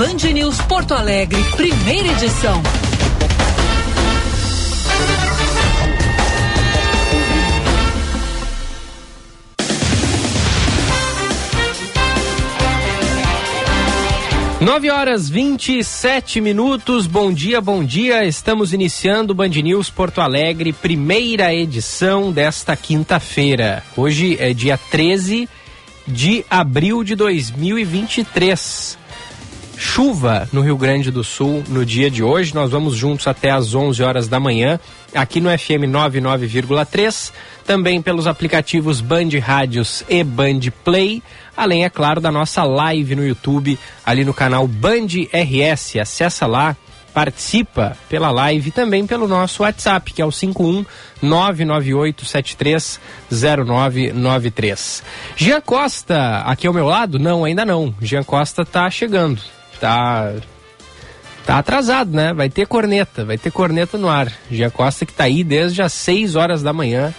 Band News Porto Alegre, primeira edição. Nove horas 27 minutos, bom dia, bom dia. Estamos iniciando o Band News Porto Alegre, primeira edição desta quinta-feira. Hoje é dia 13 de abril de 2023. Chuva no Rio Grande do Sul no dia de hoje. Nós vamos juntos até às 11 horas da manhã, aqui no FM 99,3, também pelos aplicativos Band Rádios e Band Play além, é claro, da nossa live no YouTube, ali no canal Band RS. Acessa lá, participa pela live também pelo nosso WhatsApp, que é o 51 998730993. Jean Costa, aqui ao meu lado? Não, ainda não. Jean Costa tá chegando. Tá tá atrasado, né? Vai ter corneta, vai ter corneta no ar. Jean Costa que tá aí desde as 6 horas da manhã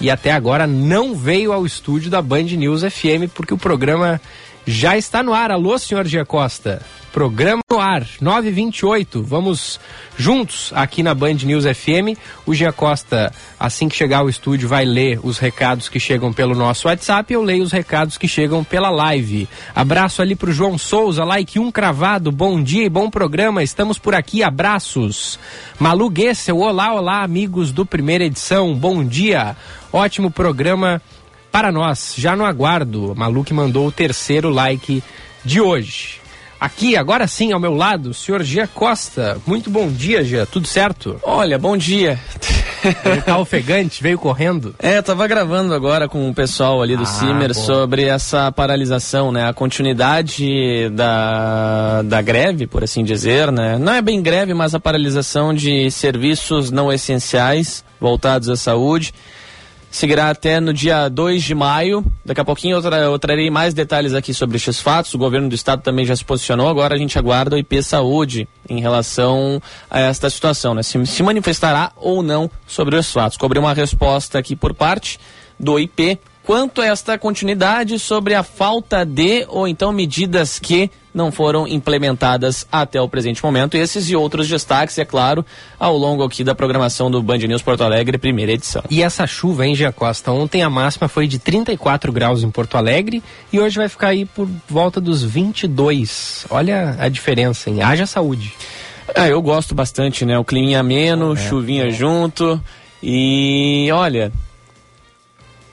e até agora não veio ao estúdio da Band News FM porque o programa já está no ar. Alô, senhor Gia Costa. Programa no ar, 928. Vamos juntos aqui na Band News FM. O Gia Costa, assim que chegar ao estúdio, vai ler os recados que chegam pelo nosso WhatsApp. Eu leio os recados que chegam pela live. Abraço ali pro João Souza, like um cravado. Bom dia e bom programa. Estamos por aqui. Abraços. Malu Gessel, olá, olá, amigos do primeira edição. Bom dia. Ótimo programa para nós. Já no aguardo. Malu que mandou o terceiro like de hoje. Aqui, agora sim, ao meu lado, o senhor Gia Costa. Muito bom dia, Gia. Tudo certo? Olha, bom dia. Ele tá ofegante, veio correndo. É, tava gravando agora com o pessoal ali do ah, Cimer sobre essa paralisação, né? A continuidade da, da greve, por assim dizer, né? Não é bem greve, mas a paralisação de serviços não essenciais voltados à saúde seguirá até no dia 2 de maio. Daqui a pouquinho eu, tra eu, trarei mais detalhes aqui sobre estes fatos. O governo do estado também já se posicionou. Agora a gente aguarda o IP Saúde em relação a esta situação, né? Se, se manifestará ou não sobre os fatos. Cobrei uma resposta aqui por parte do IP quanto a esta continuidade sobre a falta de ou então medidas que não foram implementadas até o presente momento. Esses e outros destaques, é claro, ao longo aqui da programação do Band News Porto Alegre, primeira edição. E essa chuva, hein, Gia Costa? Ontem a máxima foi de 34 graus em Porto Alegre e hoje vai ficar aí por volta dos 22. Olha a diferença, hein? Haja saúde. Ah, eu gosto bastante, né? O clima ameno, é, chuvinha é. junto e olha,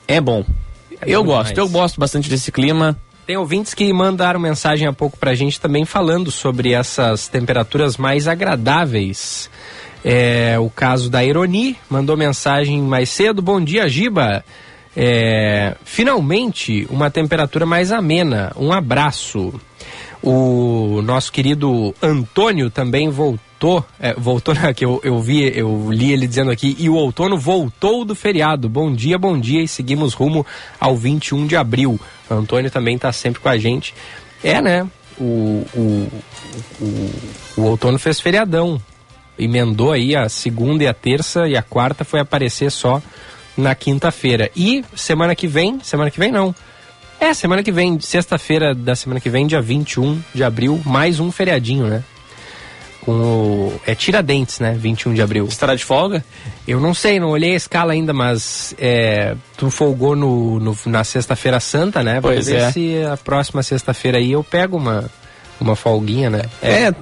é bom. É eu gosto, eu gosto bastante desse clima. Tem ouvintes que mandaram mensagem há pouco pra gente também falando sobre essas temperaturas mais agradáveis. É, o caso da Ironi mandou mensagem mais cedo. Bom dia, Giba. É, finalmente, uma temperatura mais amena. Um abraço. O nosso querido Antônio também voltou, é, voltou que eu, eu vi, eu li ele dizendo aqui, e o outono voltou do feriado. Bom dia, bom dia, e seguimos rumo ao 21 de abril. O Antônio também está sempre com a gente. É, né? O, o, o, o outono fez feriadão. Emendou aí a segunda e a terça, e a quarta foi aparecer só na quinta-feira. E semana que vem, semana que vem não é, semana que vem, sexta-feira da semana que vem, dia 21 de abril, mais um feriadinho, né? Com o. É Tiradentes, né? 21 de abril. Estará de folga? Eu não sei, não olhei a escala ainda, mas é, tu folgou no, no na sexta-feira santa, né? Vamos pois ver é. se a próxima sexta-feira aí eu pego uma uma folguinha, né? É. é,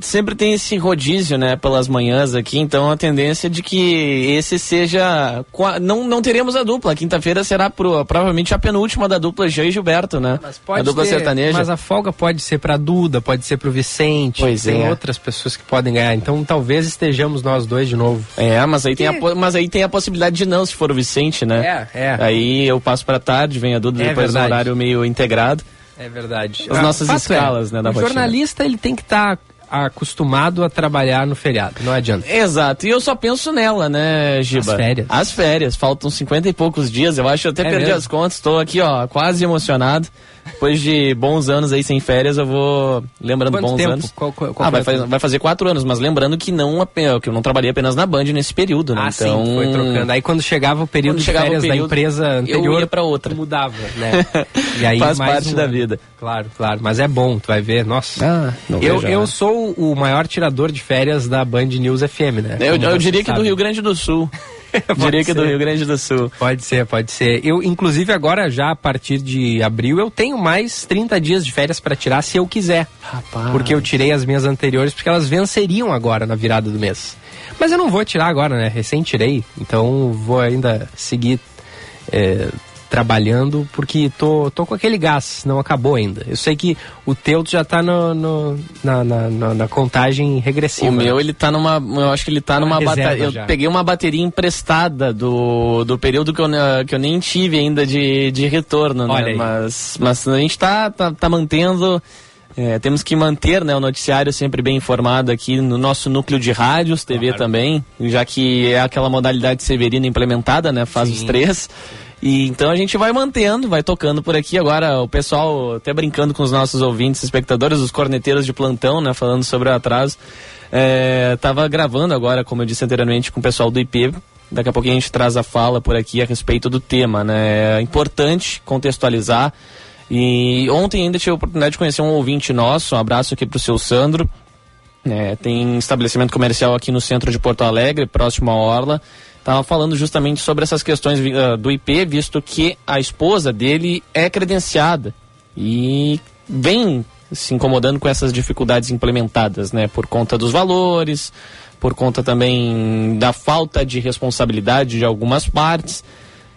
sempre tem esse rodízio, né, pelas manhãs aqui, então a tendência é de que esse seja. Não, não teremos a dupla. Quinta-feira será pro, provavelmente a penúltima da dupla Jean e Gilberto, né? Mas pode a dupla ter, sertaneja. Mas a folga pode ser pra Duda, pode ser pro Vicente. Pois tem é. outras pessoas que podem ganhar. Então talvez estejamos nós dois de novo. É, mas aí, tem a, mas aí tem a possibilidade de não, se for o Vicente, né? É, é. Aí eu passo pra tarde, vem a Duda é depois verdade. no horário meio integrado. É verdade. As nossas é, escalas, é, né, da O rotina. jornalista, ele tem que estar tá acostumado a trabalhar no feriado, não adianta. Exato, e eu só penso nela, né, Giba? As férias. As férias, faltam 50 e poucos dias, eu acho que eu até É perdi mesmo? as contas, estou aqui, ó, quase emocionado. Depois de bons anos aí sem férias, eu vou lembrando Quanto bons tempo? anos. Qual- qual- qual ah, vai, faz- vai fazer quatro anos, mas lembrando que não que eu não trabalhei apenas na Band nesse período, né? Ah, então, sim, foi trocando. Aí quando chegava o período de chegava férias da período, empresa eu anterior, ia pra outra. mudava, né? E aí Faz parte um da ano. vida. Claro, claro. Mas é bom, tu vai ver. Nossa. Ah, eu, vejo eu hora. sou o maior tirador de férias da Band News FM, né? Eu, eu diria que do. Rio Grande do Sul. Diria que do. Rio Grande do Sul. Pode ser, pode ser. Eu, inclusive, agora, já a partir de abril, eu tenho mais 30 dias de férias para tirar se eu quiser. Rapaz. Porque eu tirei as minhas anteriores, porque elas venceriam agora na virada do mês. Mas eu não vou tirar agora, né? Recém tirei. Então vou ainda seguir é, trabalhando, porque tô, tô com aquele gás, não acabou ainda. Eu sei que o teu já tá no, no- na, na, na- na contagem regressiva. O meu, né? ele tá numa. Eu acho que ele tá Uma numa bateria. Eu já. peguei uma bateria emprestada do, do período que eu, que eu nem tive ainda de, de retorno, Olha né? aí. Mas, mas a gente tá, tá, tá mantendo. é, temos que manter né, o noticiário sempre bem informado aqui no nosso núcleo de rádios, TV Claro. também, já que é aquela modalidade severina implementada, né? Faz os Sim. E então a gente vai mantendo, vai tocando por aqui. Agora o pessoal até brincando com os nossos ouvintes, espectadores, os corneteiros de plantão, né? Falando sobre o atraso. É, tava gravando agora, como eu disse anteriormente, com o pessoal do IP. Daqui a pouquinho a gente traz a fala por aqui a respeito do tema, né? É importante contextualizar. E ontem ainda tive a oportunidade de conhecer um ouvinte nosso. Um abraço aqui pro seu Sandro. É, tem estabelecimento comercial aqui no centro de Porto Alegre, próximo à Orla. Estava falando justamente sobre essas questões ah, do IP, visto que a esposa dele é credenciada e vem se incomodando com essas dificuldades implementadas, né? Por conta dos valores, por conta também da falta de responsabilidade de algumas partes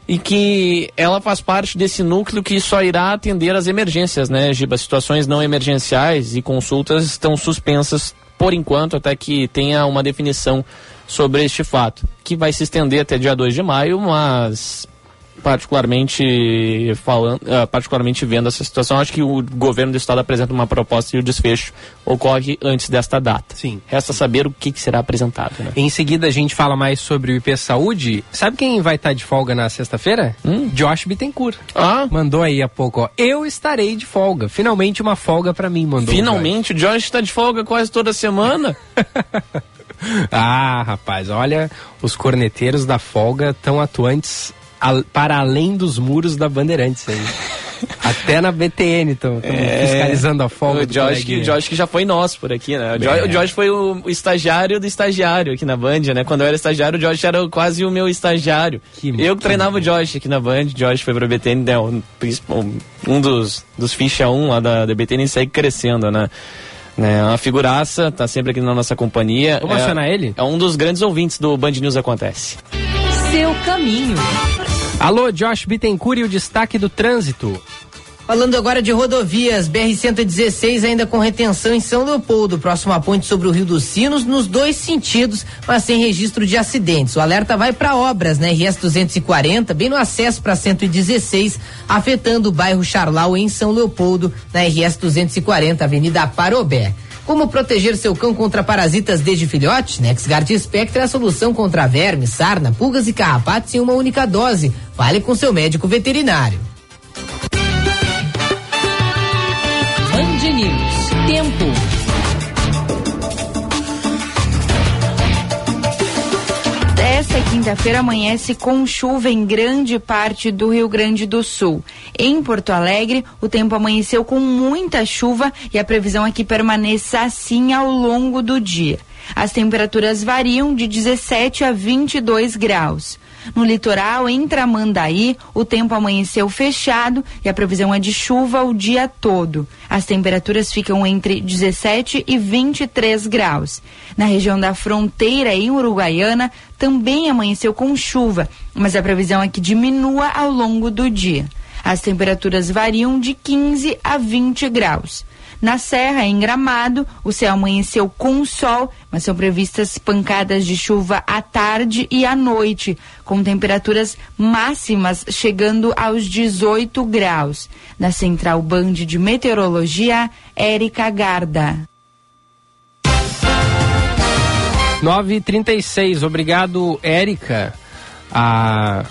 e que ela faz parte desse núcleo que só irá atender as emergências, né, Giba? Situações não emergenciais e consultas estão suspensas por enquanto até que tenha uma definição sobre este fato, que vai se estender até dia 2 de maio, mas particularmente falando, ah, particularmente vendo essa situação, acho que o governo do estado apresenta uma proposta e o desfecho ocorre antes desta data. Sim. Resta saber o que, será apresentado, né? Em seguida a gente fala mais sobre o IP Saúde. Sabe quem vai estar de folga na sexta-feira? Josh Bittencourt. Ah, Mandou aí há pouco, ó. Eu estarei de folga. Finalmente uma folga pra mim, mandou. finalmente o Josh está de folga quase toda semana. Josh. Ah, rapaz, olha, os corneteiros da folga tão atuantes para além dos muros da Bandeirantes aí. Até na BTN estão fiscalizando a folga O Josh, que, o Josh que já foi nosso por aqui, né? O, Jo- É. o Josh foi o, o estagiário do estagiário aqui na Band, né? Quando eu era estagiário, o Josh era quase o meu estagiário. Que- eu que treinava o Josh aqui na Band, o Josh foi pra BTN, né? um, um dos, dos ficha 1 lá da, da BTN segue crescendo, né? Né? Uma figuraça, tá sempre aqui na nossa companhia. Vamos é, acionar ele? É um dos grandes ouvintes do Band News Acontece. Seu caminho. Alô, Josh Bittencourt e o destaque do trânsito. Falando agora de rodovias, BR-116 ainda com retenção em São Leopoldo, próximo à ponte sobre o Rio dos Sinos, nos dois sentidos, mas sem registro de acidentes. O alerta vai para obras, né? RS 240, bem no acesso para 116, afetando o bairro Charlau em São Leopoldo, na RS 240, Avenida Parobé. Como proteger seu cão contra parasitas desde filhote? NexGard Spectra é a solução contra vermes, sarna, pulgas e carrapatos em uma única dose. Fale com seu médico veterinário. Tempo. Esta quinta-feira amanhece com chuva em grande parte do Rio Grande do Sul. Em Porto Alegre, o tempo amanheceu com muita chuva e a previsão é que permaneça assim ao longo do dia. As temperaturas variam de 17 a 22 graus. No litoral, em Tramandaí, o tempo amanheceu fechado e a previsão é de chuva o dia todo. As temperaturas ficam entre 17 e 23 graus. Na região da fronteira, em Uruguaiana, também amanheceu com chuva, mas a previsão é que diminua ao longo do dia. As temperaturas variam de 15 a 20 graus. Na Serra, em Gramado, o céu amanheceu com sol, mas são previstas pancadas de chuva à tarde e à noite, com temperaturas máximas chegando aos 18 graus. Na Central Band de Meteorologia, Érica Garda. 9h36, obrigado, Érica. A,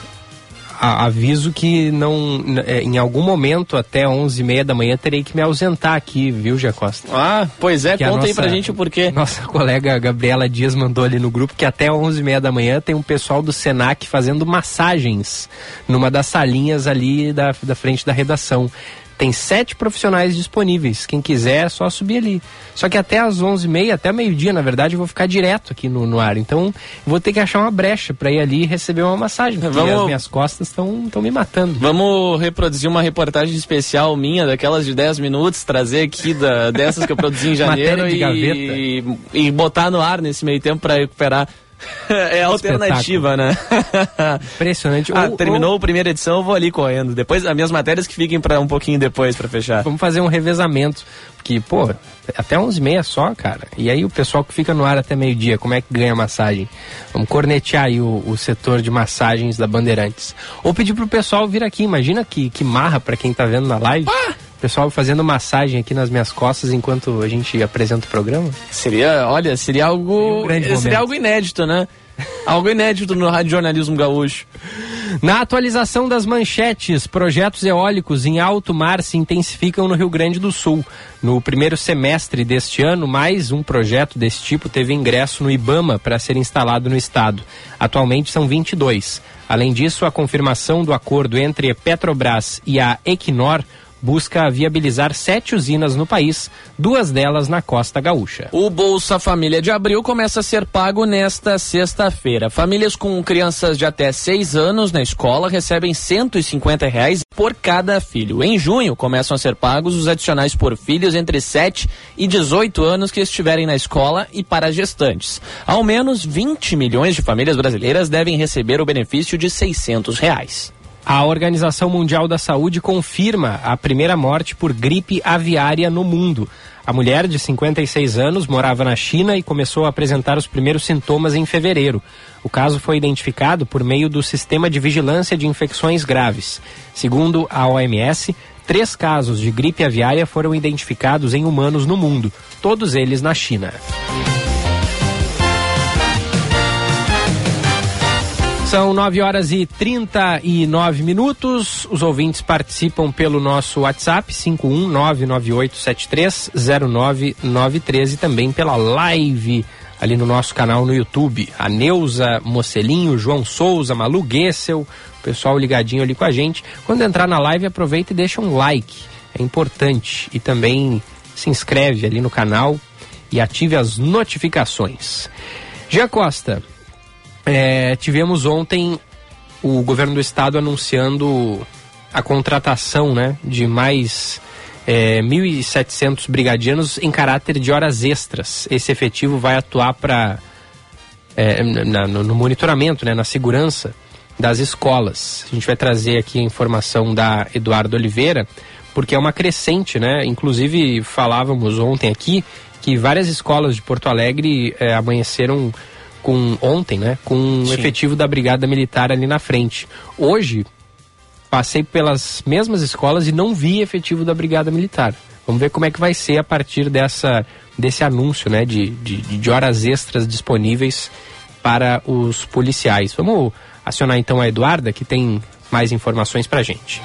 a, aviso que não, é, em algum momento, até 11h30 da manhã, terei que me ausentar aqui, viu, Jacosta? Ah, pois é, Que conta aí nossa- pra gente o porquê. Nossa colega Gabriela Dias mandou ali no grupo que até 11h30 da manhã tem um pessoal do Senac fazendo massagens numa das salinhas ali da, da frente da redação. Tem sete profissionais disponíveis. Quem quiser é só subir ali. Só que até às 11h30, até meio-dia, na verdade, eu vou ficar direto aqui no, no ar. Então, vou ter que achar uma brecha para ir ali e receber uma massagem. Porque Vamos- as minhas costas estão me matando. Vamos reproduzir uma reportagem especial minha, daquelas de 10 minutos, trazer aqui da, dessas que eu produzi em janeiro de e, e botar no ar nesse meio tempo pra recuperar. É alternativa, né? Impressionante. ah, Ou- terminou a primeira edição, eu vou ali correndo. Depois, as minhas matérias que fiquem para um pouquinho depois pra fechar. Vamos fazer um revezamento. Porque, pô, até 11h30 só, cara. E aí o pessoal que fica no ar até meio-dia, como é que ganha massagem? Vamos cornetear aí o, o setor de massagens da Bandeirantes. Ou pedir pro pessoal vir aqui. Imagina que, que marra pra quem tá vendo na live. O pessoal fazendo massagem aqui nas minhas costas enquanto a gente apresenta o programa. Seria, olha, seria algo. um seria algo inédito, né? algo inédito no rádio jornalismo gaúcho. Na atualização das manchetes, projetos eólicos em alto mar se intensificam no Rio Grande do Sul. No primeiro semestre deste ano, mais um projeto desse tipo teve ingresso no IBAMA para ser instalado no estado. Atualmente são 22. Além disso, a confirmação do acordo entre Petrobras e a Equinor busca viabilizar sete usinas no país, duas delas na costa gaúcha. O Bolsa Família de Abril começa a ser pago nesta sexta-feira. Famílias com crianças de até 6 anos na escola recebem 150 reais por cada filho. Em junho começam a ser pagos os adicionais por filhos entre 7 e 18 anos que estiverem na escola e para gestantes. Ao menos 20 milhões de famílias brasileiras devem receber o benefício de 600 reais. A Organização Mundial da Saúde confirma a primeira morte por gripe aviária no mundo. A mulher, de 56 anos, morava na China e começou a apresentar os primeiros sintomas em fevereiro. O caso foi identificado por meio do Sistema de Vigilância de Infecções Graves. Segundo a OMS, três casos de gripe aviária foram identificados em humanos no mundo, todos eles na China. São 9 horas e 39 minutos. Os ouvintes participam pelo nosso WhatsApp 51998730993 e também pela live ali no nosso canal no YouTube. A Neuza Mocelinho, João Souza, Malu Gessel, o pessoal ligadinho ali com a gente. Quando entrar na live, aproveita e deixa um like. É importante. E também se inscreve ali no canal e ative as notificações. Gia Costa, é, tivemos ontem o governo do estado anunciando a contratação né, de mais é, 1.700 brigadianos em caráter de horas extras. Esse efetivo vai atuar para no, no monitoramento, né, na segurança das escolas. A gente vai trazer aqui a informação da Eduardo Oliveira, porque é uma crescente, né? Inclusive falávamos ontem aqui que várias escolas de Porto Alegre é, amanheceram com ontem, né, com um efetivo da Brigada Militar ali na frente. Hoje passei pelas mesmas escolas e não vi efetivo da Brigada Militar. Vamos ver como é que vai ser a partir dessa desse anúncio, né, de, de, de horas extras disponíveis para os policiais. Vamos acionar então a Eduarda que tem mais informações para gente.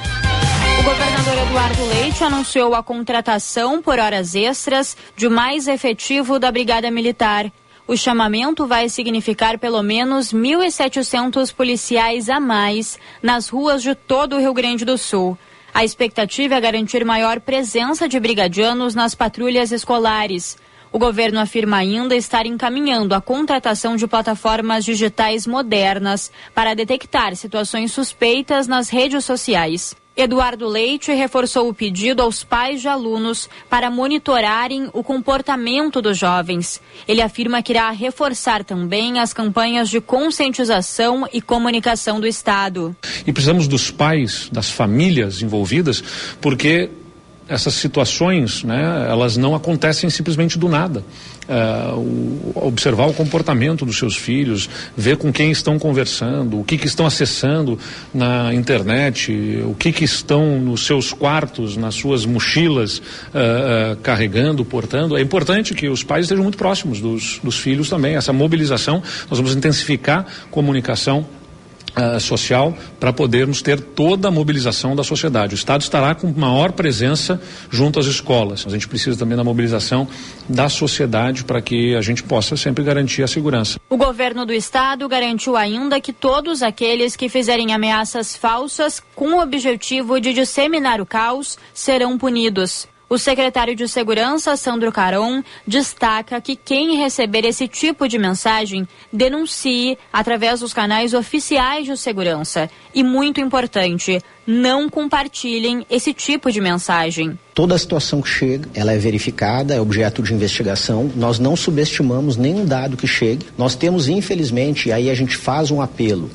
O governador Eduardo Leite anunciou a contratação por horas extras de mais efetivo da Brigada Militar. O chamamento vai significar pelo menos 1.700 policiais a mais nas ruas de todo o Rio Grande do Sul. A expectativa é garantir maior presença de brigadianos nas patrulhas escolares. O governo afirma ainda estar encaminhando a contratação de plataformas digitais modernas para detectar situações suspeitas nas redes sociais. Eduardo Leite reforçou o pedido aos pais de alunos para monitorarem o comportamento dos jovens. Ele afirma que irá reforçar também as campanhas de conscientização e comunicação do Estado. E precisamos dos pais, das famílias envolvidas, porque essas situações, né, elas não acontecem simplesmente do nada. Uh, observar o comportamento dos seus filhos, ver com quem estão conversando, o que, que estão acessando na internet, o que, que estão nos seus quartos, nas suas mochilas, uh, uh, carregando, portando. É importante que os pais estejam muito próximos dos, dos filhos também. Essa mobilização, nós vamos intensificar comunicação uh, social para podermos ter toda a mobilização da sociedade. O Estado estará com maior presença junto às escolas. A gente precisa também da mobilização da sociedade para que a gente possa sempre garantir a segurança. O governo do Estado garantiu ainda que todos aqueles que fizerem ameaças falsas com o objetivo de disseminar o caos serão punidos. O secretário de Segurança, Sandro Caron, destaca que quem receber esse tipo de mensagem denuncie através dos canais oficiais de segurança. E muito importante, não compartilhem esse tipo de mensagem. Toda a situação que chega, ela é verificada, é objeto de investigação. Nós não subestimamos nenhum dado que chegue. Nós temos, infelizmente, aí a gente faz um apelo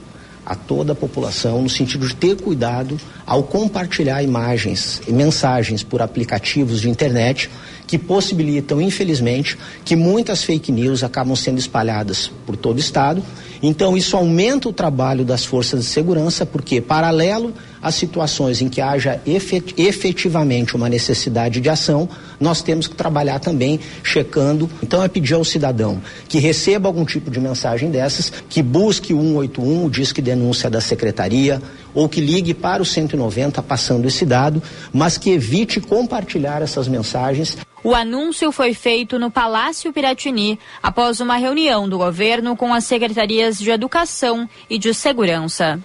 a toda a população no sentido de ter cuidado ao compartilhar imagens e mensagens por aplicativos de internet que possibilitam, infelizmente, que muitas fake news acabam sendo espalhadas por todo o estado. Então, isso aumenta o trabalho das forças de segurança, porque, paralelo às situações em que haja efetivamente uma necessidade de ação, nós temos que trabalhar também checando. Então, é pedir ao cidadão que receba algum tipo de mensagem dessas, que busque o 181, o disque denúncia da secretaria, ou que ligue para o 190 passando esse dado, mas que evite compartilhar essas mensagens. O anúncio foi feito no Palácio Piratini após uma reunião do governo com as secretarias de Educação e de Segurança.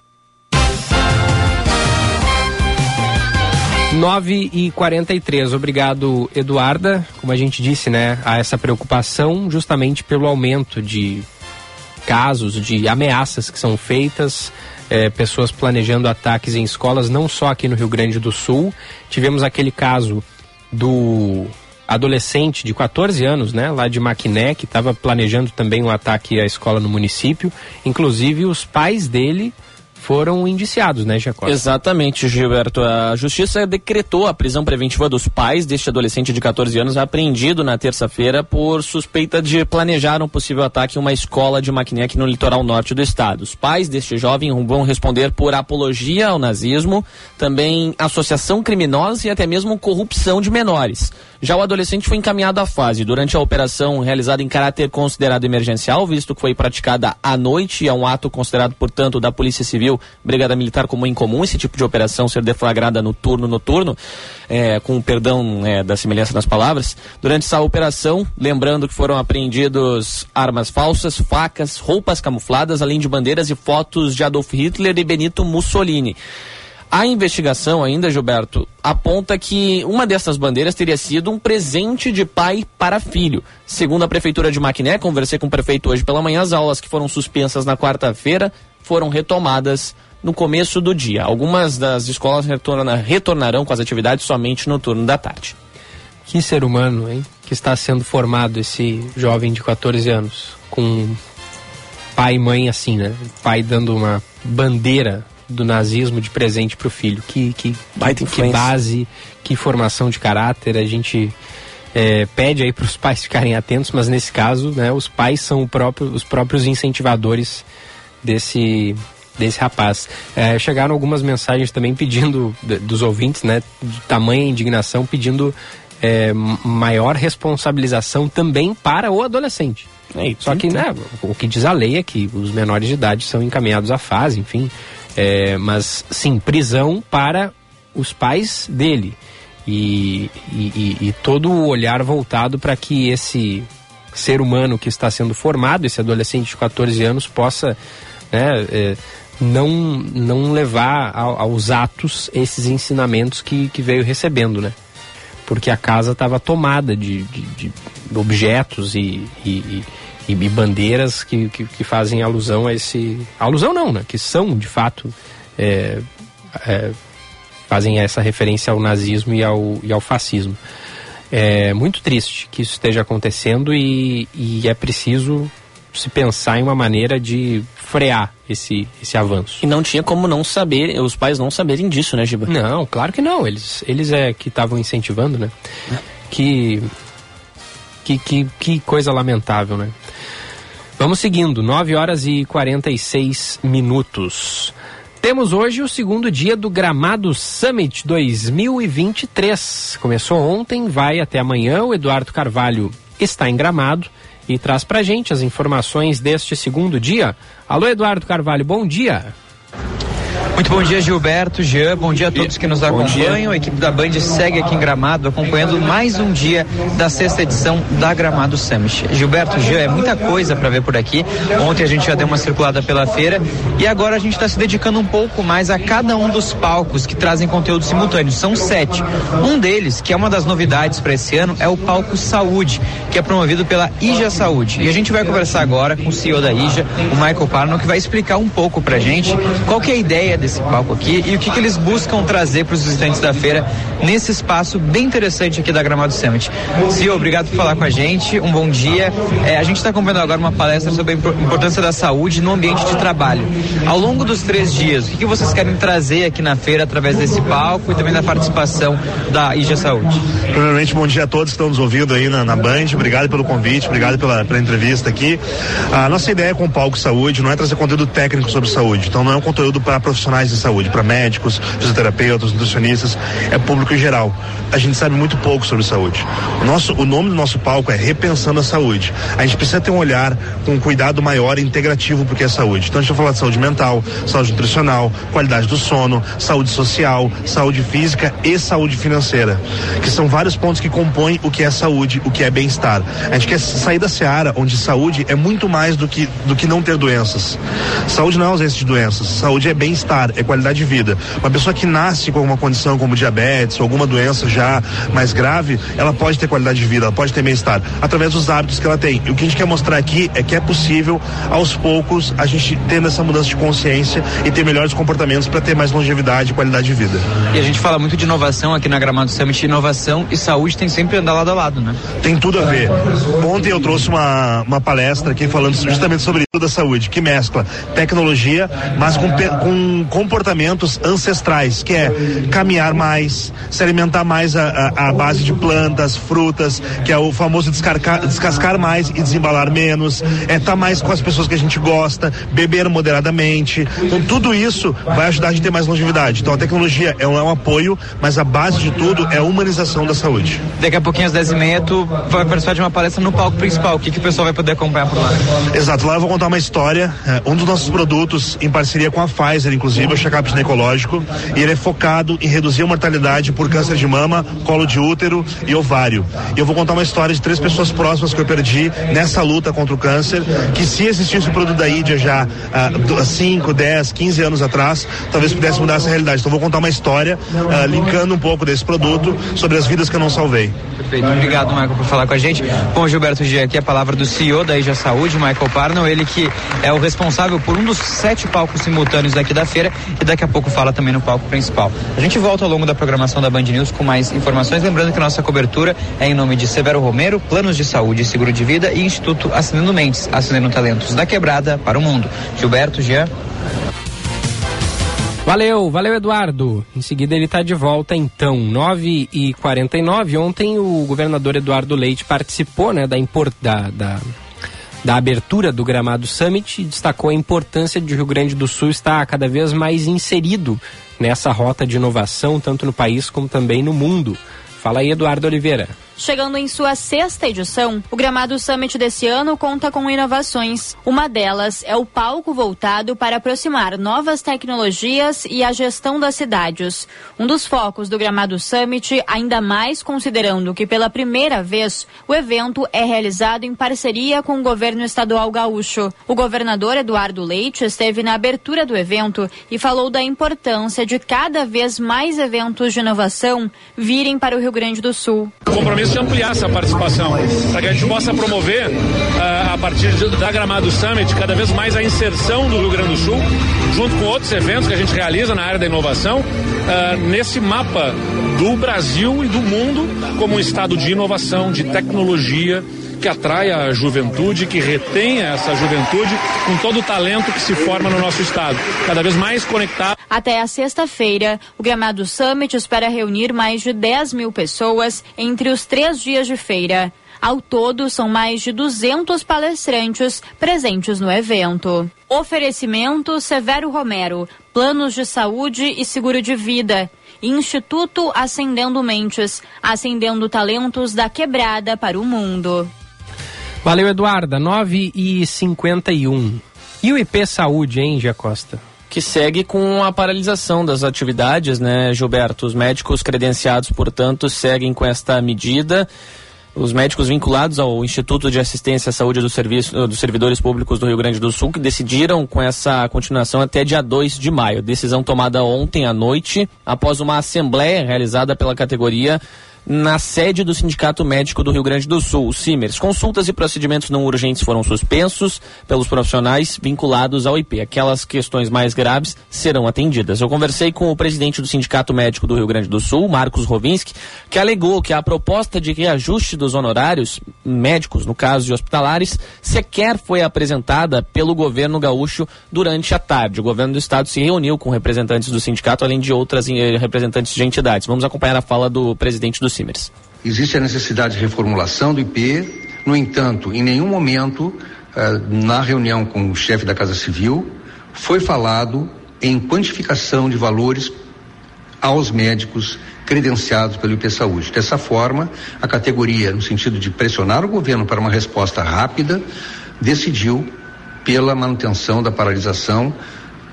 9 e 43 Obrigado, Eduarda. Como a gente disse, né, há essa preocupação justamente pelo aumento de casos, de ameaças que são feitas é, pessoas planejando ataques em escolas, não só aqui no Rio Grande do Sul. Tivemos aquele caso do adolescente de 14 anos, né, lá de Maquiné, que estava planejando também um ataque à escola no município. Inclusive, os pais dele foram indiciados, né, Jacó? Exatamente, Gilberto. A justiça decretou a prisão preventiva dos pais deste adolescente de 14 anos apreendido na terça-feira por suspeita de planejar um possível ataque em uma escola de Maquiné aqui no litoral norte do estado. Os pais deste jovem vão responder por apologia ao nazismo, também associação criminosa e até mesmo corrupção de menores. Já o adolescente foi encaminhado à fase durante a operação realizada em caráter considerado emergencial, visto que foi praticada à noite é um ato considerado, portanto, da Polícia Civil, Brigada Militar como incomum esse tipo de operação ser deflagrada no turno noturno, é, com o perdão é, da semelhança nas palavras. Durante essa operação, lembrando que foram apreendidos armas falsas, facas, roupas camufladas, além de bandeiras e fotos de Adolf Hitler e Benito Mussolini. A investigação ainda, Gilberto, aponta que uma dessas bandeiras teria sido um presente de pai para filho. Segundo a Prefeitura de Maquiné, conversei com o prefeito hoje pela manhã, as aulas que foram suspensas na quarta-feira foram retomadas no começo do dia. Algumas das escolas retorna, retornarão com as atividades somente no turno da tarde. Que ser humano, hein? Que está sendo formado esse jovem de 14 anos, com pai e mãe assim, né? Pai dando uma bandeira do nazismo de presente para o filho. Que, que, que, base, que formação de caráter. A gente é, pede aí para os pais ficarem atentos, mas nesse caso, né, os pais são próprio, os próprios incentivadores desse desse rapaz. É, chegaram algumas mensagens também pedindo dos ouvintes, né, de tamanha indignação, pedindo é, maior responsabilização também para o adolescente. É, Só que, né, o que diz a lei é que os menores de idade são encaminhados à fase, enfim, é, mas sim, prisão para os pais dele. E, e, e todo o olhar voltado para que esse ser humano que está sendo formado, esse adolescente de 14 anos, possa né, é, não, não levar aos atos esses ensinamentos que, que veio recebendo, né? Porque a casa estava tomada de, de, de, objetos e, e, e, e bandeiras que, que, que, fazem alusão a esse. Alusão não, né? Que são, de fato, é, é, fazem essa referência ao nazismo e ao, e ao fascismo. É muito triste que isso esteja acontecendo e, e é preciso se pensar em uma maneira de frear esse, esse avanço. E não tinha como não saber, os pais não saberem disso, né, Giba? Não, claro que não. Eles, eles é que estavam incentivando, né? É. Que, que, que, que coisa lamentável, né? Vamos seguindo, 9 horas e 46 minutos. Temos hoje o segundo dia do Gramado Summit 2023. Começou ontem, vai até amanhã. O Eduardo Carvalho está em Gramado e traz pra gente as informações deste segundo dia. Alô, Eduardo Carvalho, bom dia. Muito bom dia, Gilberto, Jean, bom dia a todos que nos acompanham. A equipe da Band segue aqui em Gramado, acompanhando mais um dia da sexta edição da Gramado Summit. Gilberto, Jean, é muita coisa para ver por aqui. Ontem a gente já deu uma circulada pela feira e agora a gente está se dedicando um pouco mais a cada um dos palcos que trazem conteúdo simultâneo. São sete. Um deles, que é uma das novidades para esse ano, é o palco Saúde, que é promovido pela IJA Saúde. E a gente vai conversar agora com o CEO da IJA, o Michael Parno, que vai explicar um pouco para gente qual que é a ideia desse esse palco aqui e o que, que eles buscam trazer para os visitantes da feira nesse espaço bem interessante aqui da Gramado Summit. Cio, obrigado por falar com a gente, um bom dia. É, a gente está acompanhando agora uma palestra sobre a importância da saúde no ambiente de trabalho. Ao longo dos três dias, o que, que vocês querem trazer aqui na feira através desse palco e também da participação da IG Saúde? Primeiramente, bom dia a todos que estão nos ouvindo aí na, na Band. Obrigado pelo convite, obrigado pela, pela entrevista aqui. A nossa ideia com o Palco Saúde não é trazer conteúdo técnico sobre saúde, então não é um conteúdo para profissionais profissionais de saúde, para médicos, fisioterapeutas, nutricionistas, é público em geral. A gente sabe muito pouco sobre saúde. O, nosso, o nome do nosso palco é Repensando a Saúde. A gente precisa ter um olhar com um cuidado maior e integrativo porque é saúde. Então a gente vai falar de saúde mental, saúde nutricional, qualidade do sono, saúde social, saúde física e saúde financeira, que são vários pontos que compõem o que é saúde, o que é bem-estar. A gente quer sair da seara onde saúde é muito mais do que, do que não ter doenças. Saúde não é ausência de doenças, saúde é bem-estar é qualidade de vida. Uma pessoa que nasce com alguma condição como diabetes ou alguma doença já mais grave, ela pode ter qualidade de vida, ela pode ter bem-estar através dos hábitos que ela tem. E o que a gente quer mostrar aqui é que é possível, aos poucos, a gente tendo essa mudança de consciência e ter melhores comportamentos para ter mais longevidade e qualidade de vida. E a gente fala muito de inovação aqui na Gramado Summit. Inovação e saúde tem sempre andado lado a lado, né? Tem tudo a ver. Ontem eu trouxe uma, uma palestra aqui falando justamente sobre da saúde, que mescla tecnologia, mas com, com, com comportamentos ancestrais, que é caminhar mais, se alimentar mais a base de plantas, frutas, que é o famoso descarcar, descascar mais e desembalar menos, é estar tá mais com as pessoas que a gente gosta, beber moderadamente. Então tudo isso vai ajudar a gente a ter mais longevidade. Então a tecnologia é um, é um apoio, mas a base de tudo é a humanização da saúde. Daqui a pouquinho às 10 e meia tu vai participar de uma palestra no palco principal. O que, que o pessoal vai poder acompanhar por lá? Exato, lá eu vou contar uma história. É, um dos nossos produtos, em parceria com a Pfizer, inclusive, o check-up ginecológico e ele é focado em reduzir a mortalidade por câncer de mama, colo de útero e ovário. E eu vou contar uma história de três pessoas próximas que eu perdi nessa luta contra o câncer, que se existisse o produto da Ídia já há 5, 10, 15 anos atrás, talvez pudesse mudar essa realidade. Então vou contar uma história uh, linkando um pouco desse produto sobre as vidas que eu não salvei. Perfeito. Obrigado, Michael, por falar com a gente. Com o Gilberto Gia aqui, a palavra do CEO da Ija Saúde, Michael Parnell, ele que é o responsável por um dos sete palcos simultâneos aqui da feira e daqui a pouco fala também no palco principal. A gente volta ao longo da programação da Band News com mais informações, lembrando que nossa cobertura é em nome de Severo Romero, Planos de Saúde e Seguro de Vida e Instituto Assinando Mentes, assinando talentos da quebrada para o mundo. Gilberto, Jean. Valeu, valeu Eduardo. Em seguida ele está de volta então, 9 e 49 Ontem o governador Eduardo Leite participou né, da, import, da, da da abertura do Gramado Summit e destacou a importância de Rio Grande do Sul estar cada vez mais inserido nessa rota de inovação, tanto no país como também no mundo. Fala aí, Eduardo Oliveira. Chegando em sua sexta edição, o Gramado Summit desse ano conta com inovações. Uma delas é o palco voltado para aproximar novas tecnologias e a gestão das cidades. Um dos focos do Gramado Summit, ainda mais considerando que pela primeira vez o evento é realizado em parceria com o governo estadual gaúcho. O governador Eduardo Leite esteve na abertura do evento e falou da importância de cada vez mais eventos de inovação virem para o Rio Grande do Sul. Compromisso de ampliar essa participação, para que a gente possa promover, uh, a partir da Gramado Summit, cada vez mais a inserção do Rio Grande do Sul, junto com outros eventos que a gente realiza na área da inovação, uh, nesse mapa do Brasil e do mundo como um estado de inovação, de tecnologia que atraia a juventude, que retenha essa juventude com todo o talento que se forma no nosso estado, cada vez mais conectado. Até a sexta-feira, o Gramado Summit espera reunir mais de 10 mil pessoas entre os três dias de feira. Ao todo, são mais de 200 palestrantes presentes no evento. Oferecimento Severo Romero, planos de saúde e seguro de vida. Instituto Acendendo Mentes, acendendo talentos da quebrada para o mundo. Valeu, Eduarda. 9 e 51 E o IP Saúde, hein, Jacosta? que segue com a paralisação das atividades, né, Gilberto? Os médicos credenciados, portanto, seguem com esta medida. Os médicos vinculados ao Instituto de Assistência à Saúde do Serviço, dos Servidores Públicos do Rio Grande do Sul, que decidiram com essa continuação até dia 2 de maio. Decisão tomada ontem à noite, após uma assembleia realizada pela categoria na sede do Sindicato Médico do Rio Grande do Sul, o CIMERS. Consultas e procedimentos não urgentes foram suspensos pelos profissionais vinculados ao IP. Aquelas questões mais graves serão atendidas. Eu conversei com o presidente do Sindicato Médico do Rio Grande do Sul, Marcos Rovinski, que alegou que a proposta de reajuste dos honorários médicos, no caso de hospitalares, sequer foi apresentada pelo governo gaúcho durante a tarde. O governo do estado se reuniu com representantes do sindicato, além de outras eh, representantes de entidades. Vamos acompanhar a fala do presidente do Simers. Existe a necessidade de reformulação do IP, no entanto, em nenhum momento, eh, na reunião com o chefe da Casa Civil, foi falado em quantificação de valores aos médicos credenciados pelo IP Saúde. Dessa forma, a categoria, no sentido de pressionar o governo para uma resposta rápida, decidiu pela manutenção da paralisação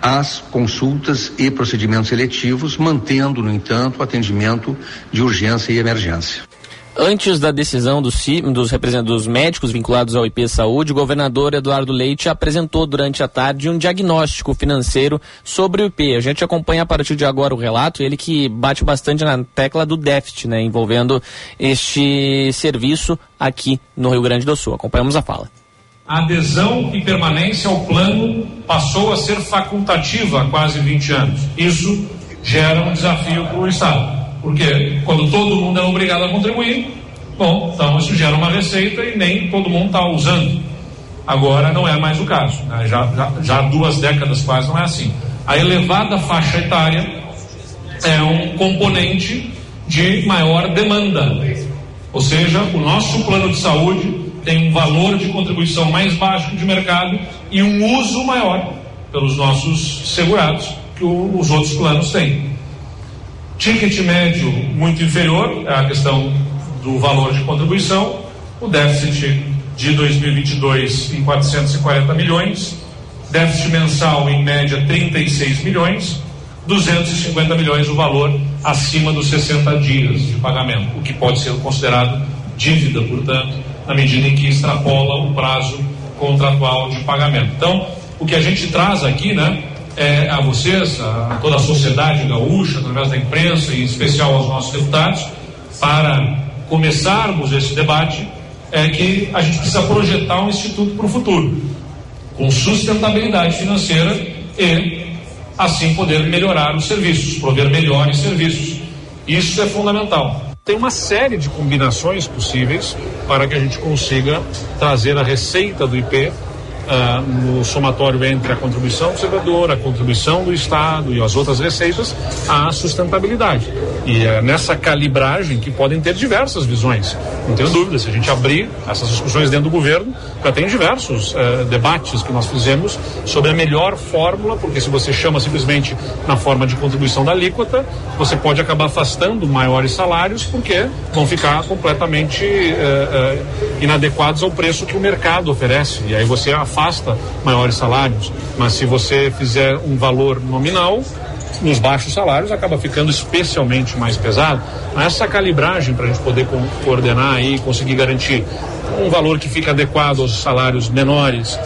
as consultas e procedimentos eletivos, mantendo, no entanto, o atendimento de urgência e emergência. Antes da decisão dos, dos, dos médicos vinculados ao IP Saúde, o governador Eduardo Leite apresentou durante a tarde um diagnóstico financeiro sobre o IP. A gente acompanha a partir de agora o relato, ele que bate bastante na tecla do déficit, né, envolvendo este serviço aqui no Rio Grande do Sul. Acompanhamos a fala a adesão e permanência ao plano passou a ser facultativa há quase 20 anos. Isso gera um desafio para o Estado. Porque quando todo mundo é obrigado a contribuir, bom, então isso gera uma receita e nem todo mundo está usando. Agora não é mais o caso. Né? Já, já, já há duas décadas quase não é assim. A elevada faixa etária é um componente de maior demanda. Ou seja, o nosso plano de saúde tem um valor de contribuição mais baixo de mercado e um uso maior pelos nossos segurados que os outros planos têm. Ticket médio muito inferior, é a questão do valor de contribuição, o déficit de 2022 em 440 milhões, déficit mensal em média 36 milhões, 250 milhões o valor acima dos 60 dias de pagamento, o que pode ser considerado dívida, portanto, na medida em que extrapola o prazo contratual de pagamento. Então, o que a gente traz aqui, né, é a vocês, a toda a sociedade gaúcha, através da imprensa e em especial aos nossos deputados, para começarmos esse debate, é que a gente precisa projetar um instituto para o futuro, com sustentabilidade financeira e assim poder melhorar os serviços, prover melhores serviços. Isso é fundamental tem uma série de combinações possíveis para que a gente consiga trazer a receita do IP uh, no somatório entre a contribuição do servidor, a contribuição do Estado e as outras receitas, a sustentabilidade. E é nessa calibragem que podem ter diversas visões. Não tenho dúvida, se a gente abrir essas discussões dentro do governo, já tem diversos uh, debates que nós fizemos sobre a melhor fórmula, porque se você chama simplesmente na forma de contribuição da alíquota, você pode acabar afastando maiores salários, porque vão ficar completamente uh, inadequados ao preço que o mercado oferece. E aí você afasta afasta maiores salários, mas se você fizer um valor nominal, nos baixos salários acaba ficando especialmente mais pesado. Essa calibragem para a gente poder co coordenar e conseguir garantir um valor que fica adequado aos salários menores,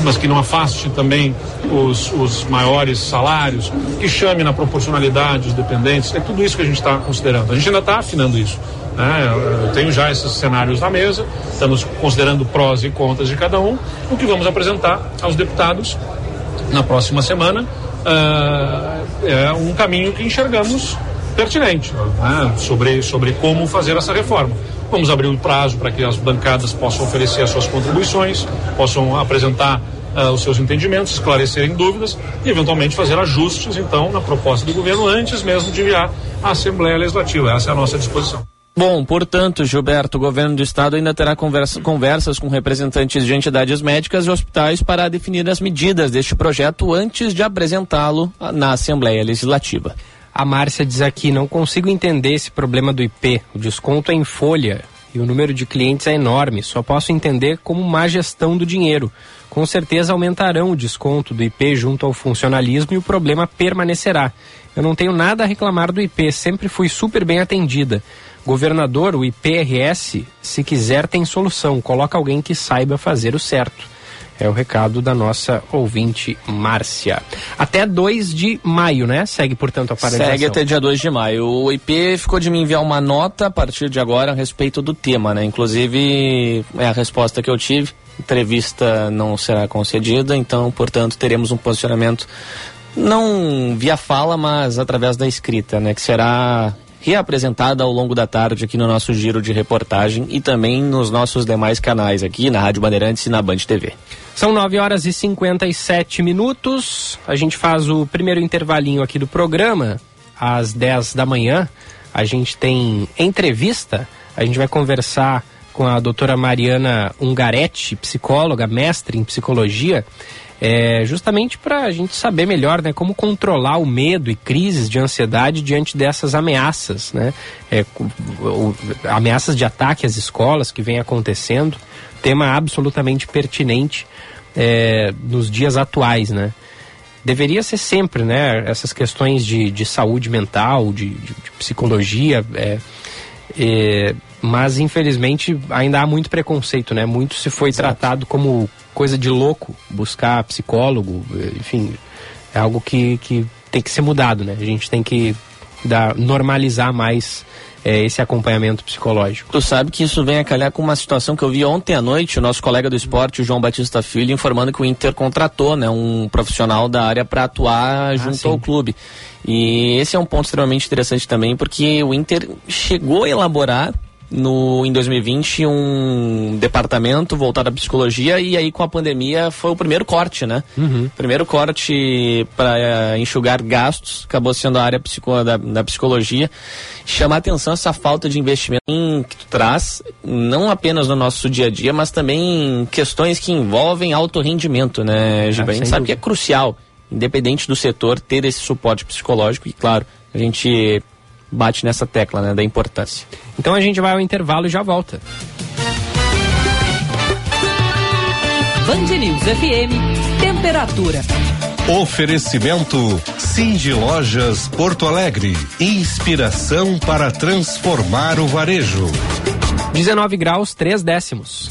mas que não afaste também os, os maiores salários, que chame na proporcionalidade os dependentes, é tudo isso que a gente está considerando. A gente ainda está afinando isso. Né? Eu tenho já esses cenários na mesa, estamos considerando prós e contras de cada um, o que vamos apresentar aos deputados na próxima semana uh, é um caminho que enxergamos pertinente né, sobre, sobre como fazer essa reforma. Vamos abrir o prazo para que as bancadas possam oferecer as suas contribuições, possam apresentar uh, os seus entendimentos, esclarecerem dúvidas e eventualmente fazer ajustes, então, na proposta do governo antes mesmo de enviar à Assembleia Legislativa. Essa é a nossa disposição. Bom, portanto, Gilberto, o governo do estado ainda terá conversa, conversas com representantes de entidades médicas e hospitais para definir as medidas deste projeto antes de apresentá-lo na Assembleia Legislativa. A Márcia diz aqui: não consigo entender esse problema do IP. O desconto é em folha e o número de clientes é enorme. Só posso entender como má gestão do dinheiro. Com certeza aumentarão o desconto do IP junto ao funcionalismo e o problema permanecerá. Eu não tenho nada a reclamar do IP, sempre fui super bem atendida. Governador, o IPRS, se quiser, tem solução. Coloca alguém que saiba fazer o certo. É o recado da nossa ouvinte Márcia. Até 2 de maio, né? Segue, portanto, a paralisação. Segue até dia 2 de maio. O IP ficou de me enviar uma nota a partir de agora a respeito do tema, né? Inclusive, é a resposta que eu tive. Entrevista não será concedida, então, portanto, teremos um posicionamento não via fala, mas através da escrita, né? Que será reapresentada ao longo da tarde aqui no nosso giro de reportagem e também nos nossos demais canais aqui na Rádio Bandeirantes e na Band TV. São 9 horas e 57 minutos. A gente faz o primeiro intervalinho aqui do programa. Às 10 da manhã, a gente tem entrevista. A gente vai conversar com a doutora Mariana Ungaretti, psicóloga, mestre em psicologia é, justamente para a gente saber melhor né, como controlar o medo e crises de ansiedade diante dessas ameaças, né? É, o, ameaças de ataque às escolas que vem acontecendo, tema absolutamente pertinente é, nos dias atuais, né? Deveria ser sempre, né? Essas questões de, de saúde mental, de, de, de psicologia, é, é, mas infelizmente ainda há muito preconceito, né? Muito se foi Exato. tratado como coisa de louco buscar psicólogo, enfim, é algo que, que tem que ser mudado, né? A gente tem que dar, normalizar mais é, esse acompanhamento psicológico. Tu sabe que isso vem a calhar com uma situação que eu vi ontem à noite, o nosso colega do esporte, o João Batista Filho, informando que o Inter contratou né, um profissional da área para atuar ah, junto sim. ao clube. E esse é um ponto extremamente interessante também, porque o Inter chegou a elaborar no, em 2020 um departamento voltado à psicologia e aí com a pandemia foi o primeiro corte, né? Uhum. Primeiro corte para eh, enxugar gastos, acabou sendo a área psico, da, da, psicologia. Chamar atenção essa falta de investimento que tu traz, não apenas no nosso dia a dia, mas também questões que envolvem alto rendimento, né, Giba? Ah, a gente sabe dúvida. que é crucial, independente do setor, ter esse suporte psicológico e, claro, a gente bate nessa tecla né, da importância. Então a gente vai ao intervalo e já volta. Band News FM, temperatura. Oferecimento Cindy Lojas Porto Alegre. Inspiração para transformar o varejo. 19 graus, 3 décimos.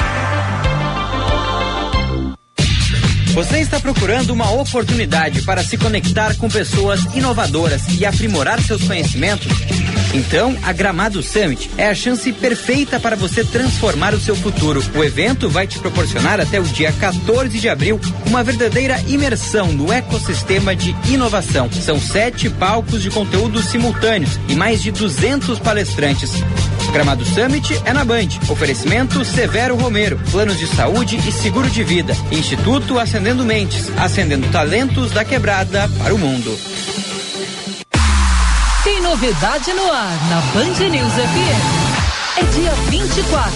Você está procurando uma oportunidade para se conectar com pessoas inovadoras e aprimorar seus conhecimentos? Então, a Gramado Summit é a chance perfeita para você transformar o seu futuro. O evento vai te proporcionar até o dia 14 de abril uma verdadeira imersão no ecossistema de inovação. São sete palcos de conteúdos simultâneos e mais de 200 palestrantes. Gramado Summit é na Band. Oferecimento Severo Romero, planos de saúde e seguro de vida. Instituto Acendendo Mentes, acendendo talentos da quebrada para o mundo. Tem novidade no ar na Band News FM. É dia 24,